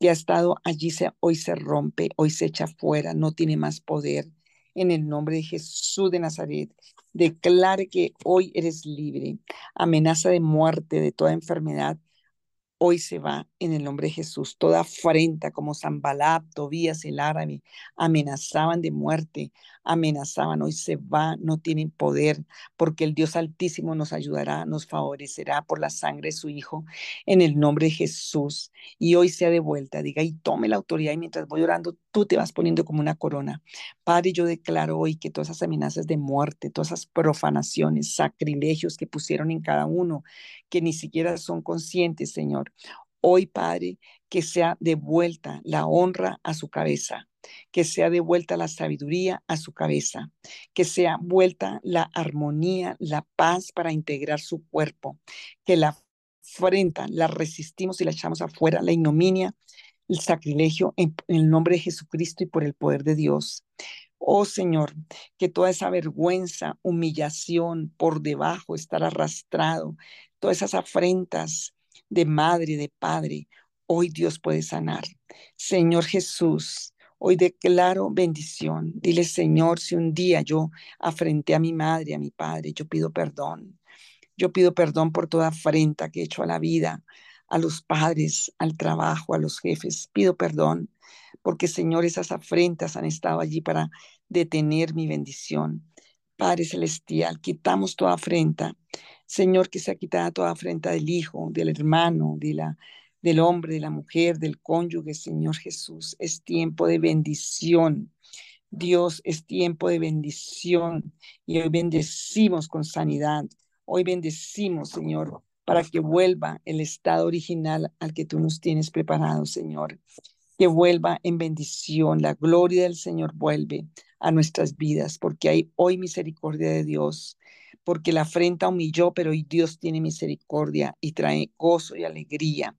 que ha estado allí, se, hoy se rompe, hoy se echa fuera, no tiene más poder. En el nombre de Jesús de Nazaret, declare que hoy eres libre. Amenaza de muerte, de toda enfermedad, hoy se va en el nombre de Jesús. Toda afrenta como Zambalab, Tobías, el árabe, amenazaban de muerte, amenazaban, hoy se va, no tienen poder, porque el Dios Altísimo nos ayudará, nos favorecerá por la sangre de su Hijo, en el nombre de Jesús. Y hoy sea de vuelta, diga, y tome la autoridad, y mientras voy orando, tú te vas poniendo como una corona. Padre, yo declaro hoy que todas esas amenazas de muerte, todas esas profanaciones, sacrilegios que pusieron en cada uno, que ni siquiera son conscientes, Señor. Hoy, Padre, que sea devuelta la honra a su cabeza, que sea devuelta la sabiduría a su cabeza, que sea vuelta la armonía, la paz para integrar su cuerpo, que la afrenta, la resistimos y la echamos afuera, la ignominia, el sacrilegio en, en el nombre de Jesucristo y por el poder de Dios. Oh Señor, que toda esa vergüenza, humillación por debajo, estar arrastrado, todas esas afrentas, de madre, de padre, hoy Dios puede sanar. Señor Jesús, hoy declaro bendición. Dile, Señor, si un día yo afrenté a mi madre, a mi padre, yo pido perdón. Yo pido perdón por toda afrenta que he hecho a la vida, a los padres, al trabajo, a los jefes. Pido perdón porque, Señor, esas afrentas han estado allí para detener mi bendición. Padre Celestial, quitamos toda afrenta. Señor, que sea quitada toda afrenta del hijo, del hermano, de la, del hombre, de la mujer, del cónyuge, Señor Jesús. Es tiempo de bendición. Dios, es tiempo de bendición y hoy bendecimos con sanidad. Hoy bendecimos, Señor, para que vuelva el estado original al que tú nos tienes preparado, Señor. Que vuelva en bendición. La gloria del Señor vuelve a nuestras vidas, porque hay hoy misericordia de Dios, porque la afrenta humilló, pero hoy Dios tiene misericordia y trae gozo y alegría.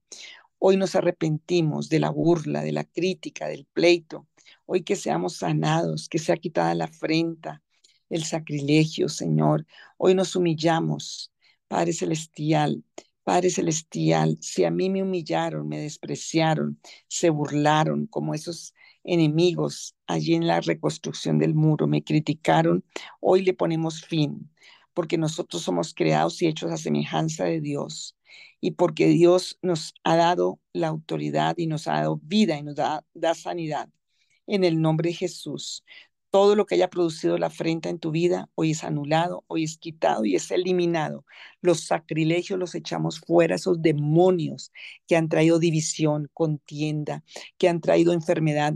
Hoy nos arrepentimos de la burla, de la crítica, del pleito. Hoy que seamos sanados, que sea quitada la afrenta, el sacrilegio, Señor. Hoy nos humillamos, Padre Celestial. Padre Celestial, si a mí me humillaron, me despreciaron, se burlaron como esos enemigos allí en la reconstrucción del muro, me criticaron, hoy le ponemos fin, porque nosotros somos creados y hechos a semejanza de Dios y porque Dios nos ha dado la autoridad y nos ha dado vida y nos da, da sanidad. En el nombre de Jesús, todo lo que haya producido la afrenta en tu vida hoy es anulado, hoy es quitado y es eliminado. Los sacrilegios los echamos fuera, esos demonios que han traído división, contienda, que han traído enfermedad,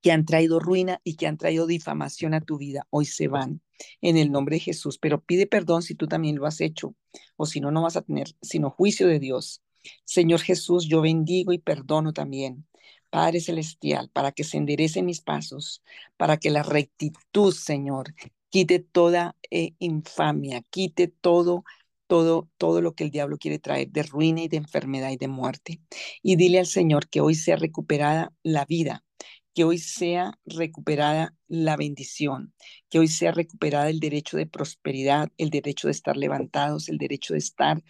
que han traído ruina y que han traído difamación a tu vida, hoy se van en el nombre de Jesús. Pero pide perdón si tú también lo has hecho, o si no, no vas a tener sino juicio de Dios. Señor Jesús, yo bendigo y perdono también. Padre Celestial, para que se enderecen mis pasos, para que la rectitud, Señor, quite toda eh, infamia, quite todo todo, todo lo que el diablo quiere traer de ruina y de enfermedad y de muerte. Y dile al Señor que hoy sea recuperada la vida, que hoy sea recuperada la bendición, que hoy sea recuperada el derecho de prosperidad, el derecho de estar levantados, el derecho de estar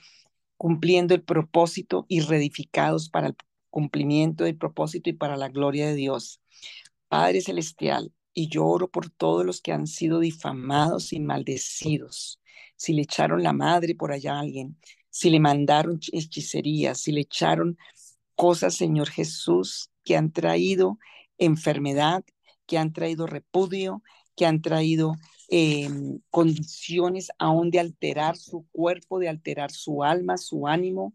cumpliendo el propósito y reedificados para el cumplimiento del propósito y para la gloria de Dios. Padre Celestial, y yo oro por todos los que han sido difamados y maldecidos. Si le echaron la madre por allá a alguien, si le mandaron hechicerías, si le echaron cosas, Señor Jesús, que han traído enfermedad, que han traído repudio, que han traído em, condiciones aún de alterar su cuerpo, de alterar su alma, su ánimo.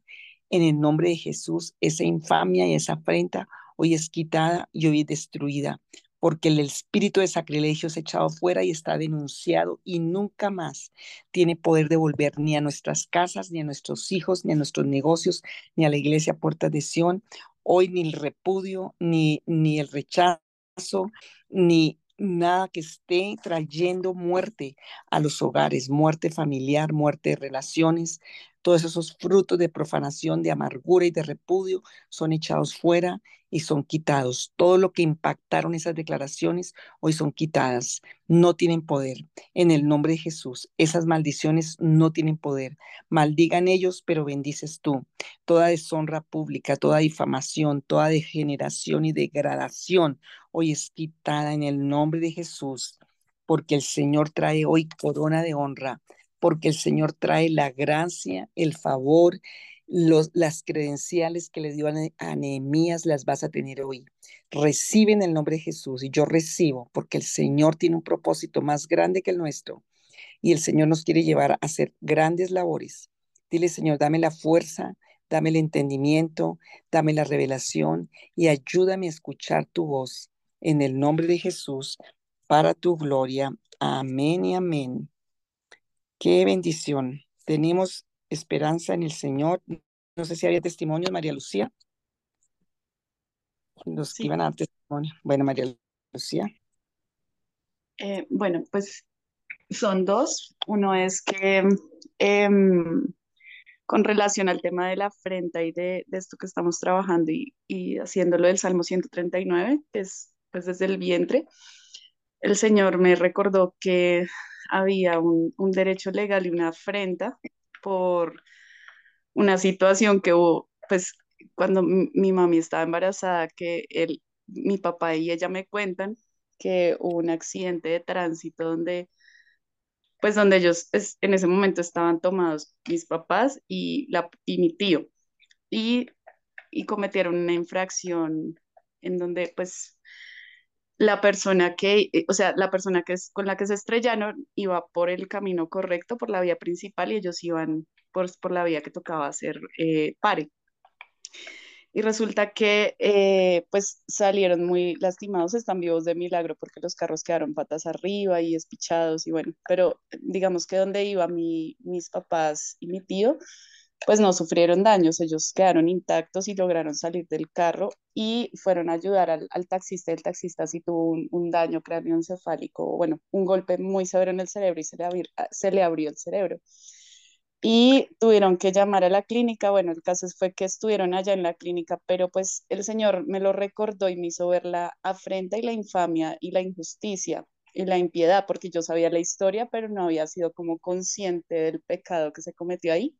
En el nombre de Jesús, esa infamia y esa afrenta hoy es quitada y hoy es destruida, porque el espíritu de sacrilegio es echado fuera y está denunciado y nunca más tiene poder de volver ni a nuestras casas, ni a nuestros hijos, ni a nuestros negocios, ni a la iglesia Puerta de Sión hoy ni el repudio, ni, ni el rechazo, ni nada que esté trayendo muerte a los hogares, muerte familiar, muerte de relaciones, todos esos frutos de profanación, de amargura y de repudio son echados fuera y son quitados. Todo lo que impactaron esas declaraciones hoy son quitadas. No tienen poder. En el nombre de Jesús, esas maldiciones no tienen poder. Maldigan ellos, pero bendices tú. Toda deshonra pública, toda difamación, toda degeneración y degradación hoy es quitada en el nombre de Jesús, porque el Señor trae hoy corona de honra porque el Señor trae la gracia, el favor, las credenciales que le dio a, Nehemías las vas a tener hoy. Recibe en el nombre de Jesús y yo recibo porque el Señor tiene un propósito más grande que el nuestro y el Señor nos quiere llevar a hacer grandes labores. Dile, Señor, dame la fuerza, dame el entendimiento, dame la revelación y ayúdame a escuchar tu voz en el nombre de Jesús para tu gloria. Amén y amén. Qué bendición. Tenemos esperanza en el Señor. No sé si había testimonio, María Lucía. Los que iban a dar testimonio. Bueno, María Lucía. Eh, bueno, pues son dos. Uno es que em, con relación al tema de la afrenta y de, esto que estamos trabajando y, y haciéndolo del Salmo 139, que es pues desde el vientre, el Señor me recordó que había un, derecho legal y una afrenta por una situación que hubo, pues cuando mi mami estaba embarazada, que él, mi papá y ella me cuentan que hubo un accidente de tránsito donde, pues donde ellos en ese momento estaban tomados mis papás y, la, y mi tío, y, y cometieron una infracción en donde pues la persona que, o sea, la persona que es, con la que se estrellaron iba por el camino correcto, por la vía principal, y ellos iban por, por la vía que tocaba hacer eh, pare. Y resulta que eh, pues salieron muy lastimados, están vivos de milagro porque los carros quedaron patas arriba y espichados y bueno, pero digamos que donde iba mi, mis papás y mi tío, pues no sufrieron daños, ellos quedaron intactos y lograron salir del carro y fueron a ayudar al, al taxista, el taxista sí tuvo un, un daño cráneoencefálico, bueno, un golpe muy severo en el cerebro y se le, se le abrió el cerebro y tuvieron que llamar a la clínica. Bueno, el caso fue que estuvieron allá en la clínica, pero pues el Señor me lo recordó y me hizo ver la afrenta y la infamia y la injusticia y la impiedad, porque yo sabía la historia, pero no había sido como consciente del pecado que se cometió ahí.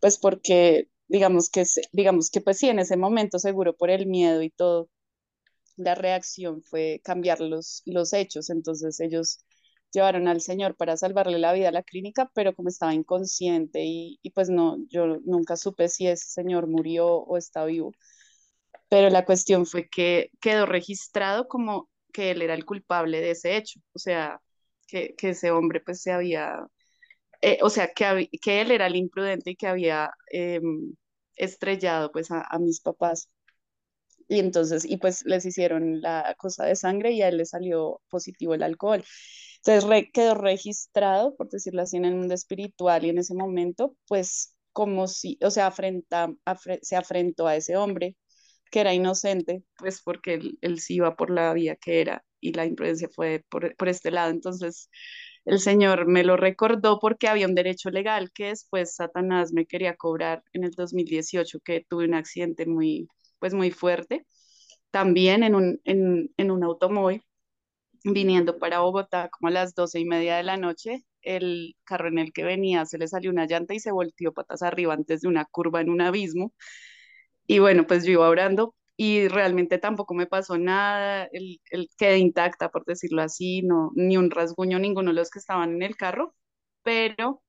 Pues porque digamos que digamos que pues sí en ese momento seguro por el miedo y todo la reacción fue cambiar los los hechos, entonces ellos llevaron al señor para salvarle la vida a la clínica, pero como estaba inconsciente y, y, pues no, yo nunca supe si ese señor murió o está vivo. Pero la cuestión fue que quedó registrado como que él era el culpable de ese hecho, o sea, que, que ese hombre pues se había, eh, o sea, que, que él era el imprudente y que había eh, estrellado pues a, a mis papás. Y entonces, y pues les hicieron la cosa de sangre y a él le salió positivo el alcohol. Entonces quedó registrado, por decirlo así, en el mundo espiritual y en ese momento, pues como si, o sea, afrenta, se afrentó a ese hombre que era inocente, pues porque él, él, sí iba por la vía que era y la imprudencia fue por, por este lado. Entonces el Señor me lo recordó porque había un derecho legal que después Satanás me quería cobrar en el 2018, que tuve un accidente muy, pues muy fuerte, también en un, en, en un automóvil viniendo para Bogotá como a las doce y media de la noche, el carro en el que venía se le salió una llanta y se volteó patas arriba antes de una curva en un abismo. Y bueno, pues yo iba orando y realmente tampoco me pasó nada, el, el quedé intacta, por decirlo así, no, ni un rasguño ninguno de los que estaban en el carro, pero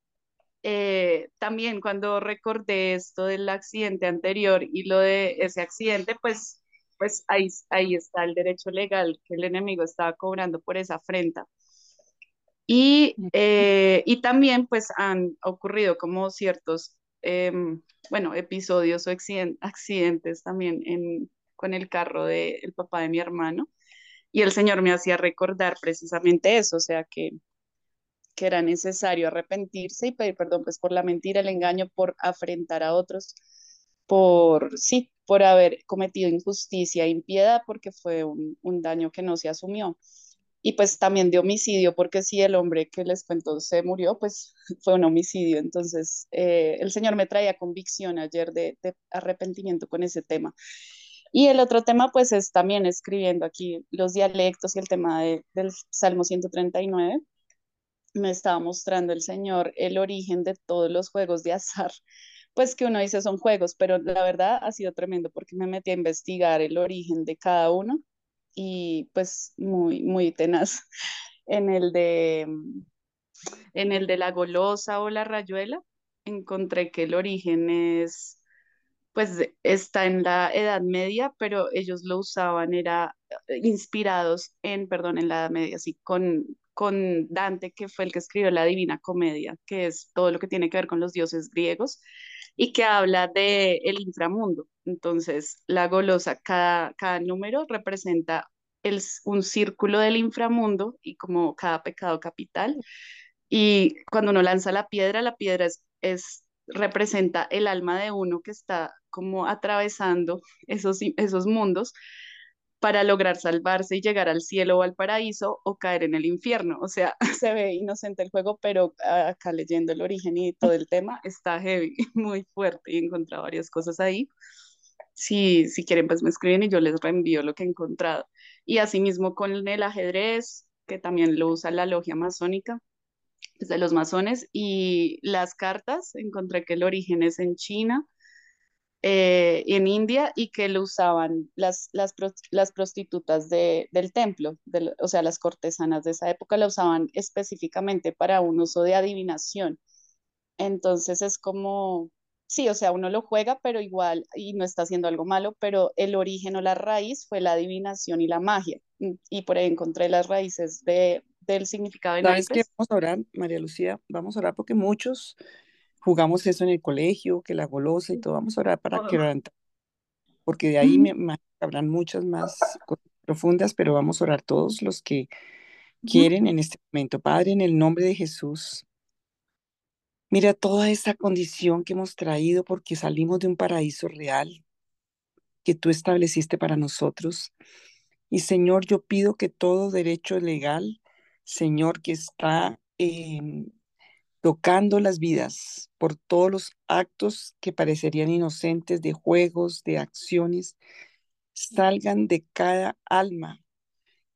eh, también cuando recordé esto del accidente anterior y lo de ese accidente, pues pues ahí, ahí está el derecho legal que el enemigo estaba cobrando por esa afrenta. Y, eh, y también pues han ocurrido como ciertos, em, bueno, episodios o accidentes también en, con el carro del papá de mi hermano. Y el Señor me hacía recordar precisamente eso, o sea, que, que era necesario arrepentirse y pedir perdón pues por la mentira, el engaño, por afrentar a otros, por, sí, por haber cometido injusticia e impiedad, porque fue un, un, daño que no se asumió. Y pues también de homicidio, porque si el hombre que les cuento se murió, pues fue un homicidio. Entonces, eh, el Señor me traía convicción ayer de, de, arrepentimiento con ese tema. Y el otro tema, pues es también escribiendo aquí los dialectos y el tema de, del Salmo 139. Me estaba mostrando el Señor el origen de todos los juegos de azar pues que uno dice son juegos, pero la verdad ha sido tremendo porque me metí a investigar el origen de cada uno y pues muy, muy tenaz. En el de, en el de la golosa o la rayuela, encontré que el origen es, pues está en la Edad Media, pero ellos lo usaban, era eh, inspirados en, perdón, en la Edad Media, sí, con, con Dante, que fue el que escribió la Divina Comedia, que es todo lo que tiene que ver con los dioses griegos y que habla de el inframundo. Entonces, la golosa, cada, cada número representa el, un círculo del inframundo y como cada pecado capital. Y cuando uno lanza la piedra, la piedra es, es representa el alma de uno que está como atravesando esos, esos mundos para lograr salvarse y llegar al cielo o al paraíso o caer en el infierno. O sea, se ve inocente el juego, pero acá leyendo el origen y todo el tema está heavy, muy fuerte y he encontrado varias cosas ahí. Si, si quieren, pues me escriben y yo les reenvío lo que he encontrado. Y asimismo con el ajedrez, que también lo usa la logia masónica, pues, de los masones y las cartas, encontré que el origen es en China eh, en India y que lo usaban las, las, las prostitutas de, del templo, o sea, las cortesanas de esa época la usaban específicamente para un uso de adivinación. Entonces es como, sí, o sea, uno lo juega, pero igual, y no está haciendo algo malo, pero el origen o la raíz fue la adivinación y la magia. Y por ahí encontré las raíces de, del significado de ¿Sabes qué? Vamos a orar, María Lucía, vamos a orar porque muchos jugamos eso en el colegio, que la golosa y todo, vamos a orar para quebrantar, porque de ahí me, habrán muchas más cosas profundas, pero vamos a orar todos los que quieren en este momento. Padre, en el nombre de Jesús, mira toda esta condición que hemos traído porque salimos de un paraíso real que tú estableciste para nosotros. Y Señor, yo pido que todo derecho legal, Señor, que está eh, tocando las vidas por todos los actos que parecerían inocentes de juegos, de acciones, salgan de cada alma,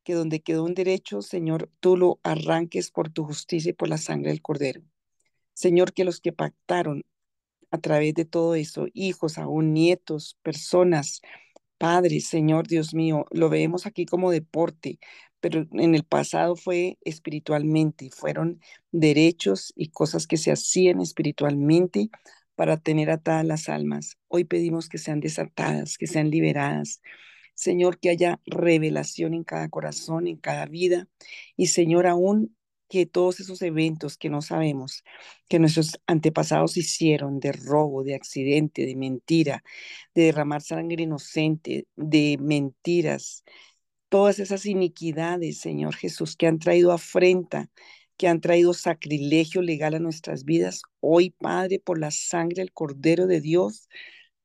que donde quedó un derecho, Señor, tú lo arranques por tu justicia y por la sangre del Cordero. Señor, que los que pactaron a través de todo eso, hijos, aún nietos, personas, Padre, Señor Dios mío, lo vemos aquí como deporte, pero en el pasado fue espiritualmente, fueron derechos y cosas que se hacían espiritualmente para tener atadas las almas. Hoy pedimos que sean desatadas, que sean liberadas. Señor, que haya revelación en cada corazón, en cada vida. Y Señor, aún que todos esos eventos que no sabemos, que nuestros antepasados hicieron de robo, de accidente, de mentira, de derramar sangre inocente, de mentiras, todas esas iniquidades, Señor Jesús, que han traído afrenta, que han traído sacrilegio legal a nuestras vidas, hoy, Padre, por la sangre del Cordero de Dios,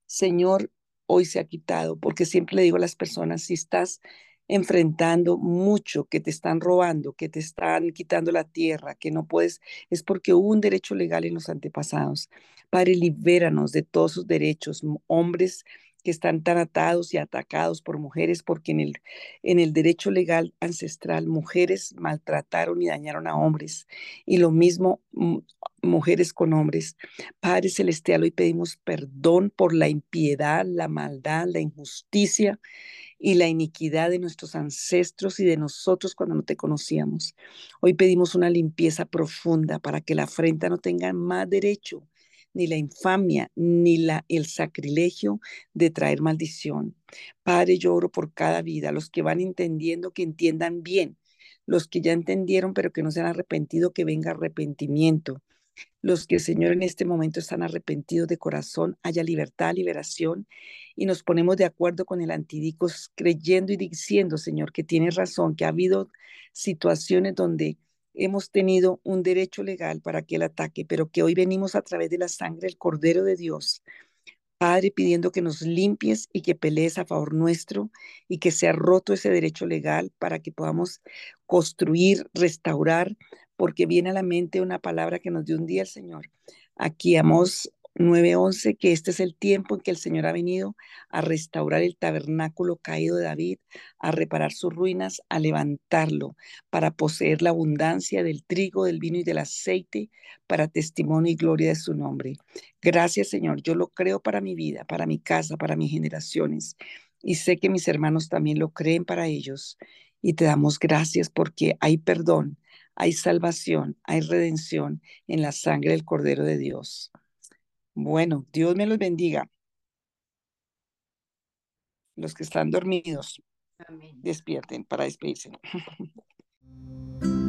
Señor, hoy se ha quitado, porque siempre le digo a las personas, si estás enfrentando mucho, que te están robando, que te están quitando la tierra, que no puedes, es porque hubo un derecho legal en los antepasados. Padre, libéranos de todos sus derechos, hombres que están tan atados y atacados por mujeres, porque en el, en el derecho legal ancestral mujeres maltrataron y dañaron a hombres, y lo mismo mujeres con hombres. Padre Celestial, hoy pedimos perdón por la impiedad, la maldad, la injusticia y la iniquidad de nuestros ancestros y de nosotros cuando no te conocíamos. Hoy pedimos una limpieza profunda para que la afrenta no tenga más derecho, ni la infamia, ni la, el sacrilegio de traer maldición. Padre, yo oro por cada vida, los que van entendiendo, que entiendan bien, los que ya entendieron pero que no se han arrepentido, que venga arrepentimiento. Los que, Señor, en este momento están arrepentidos de corazón, haya libertad, liberación y nos ponemos de acuerdo con el antidicos, creyendo y diciendo, Señor, que tienes razón, que ha habido situaciones donde hemos tenido un derecho legal para que él ataque, pero que hoy venimos a través de la sangre del Cordero de Dios. Padre, pidiendo que nos limpies y que pelees a favor nuestro y que sea roto ese derecho legal para que podamos construir, restaurar, porque viene a la mente una palabra que nos dio un día el Señor. Aquí Amos 9:11, que este es el tiempo en que el Señor ha venido a restaurar el tabernáculo caído de David, a reparar sus ruinas, a levantarlo, para poseer la abundancia del trigo, del vino y del aceite, para testimonio y gloria de su nombre. Gracias, Señor. Yo lo creo para mi vida, para mi casa, para mis generaciones. Y sé que mis hermanos también lo creen para ellos. Y te damos gracias porque hay perdón, hay salvación, hay redención en la sangre del Cordero de Dios. Bueno, Dios me los bendiga. Los que están dormidos, despierten para despedirse.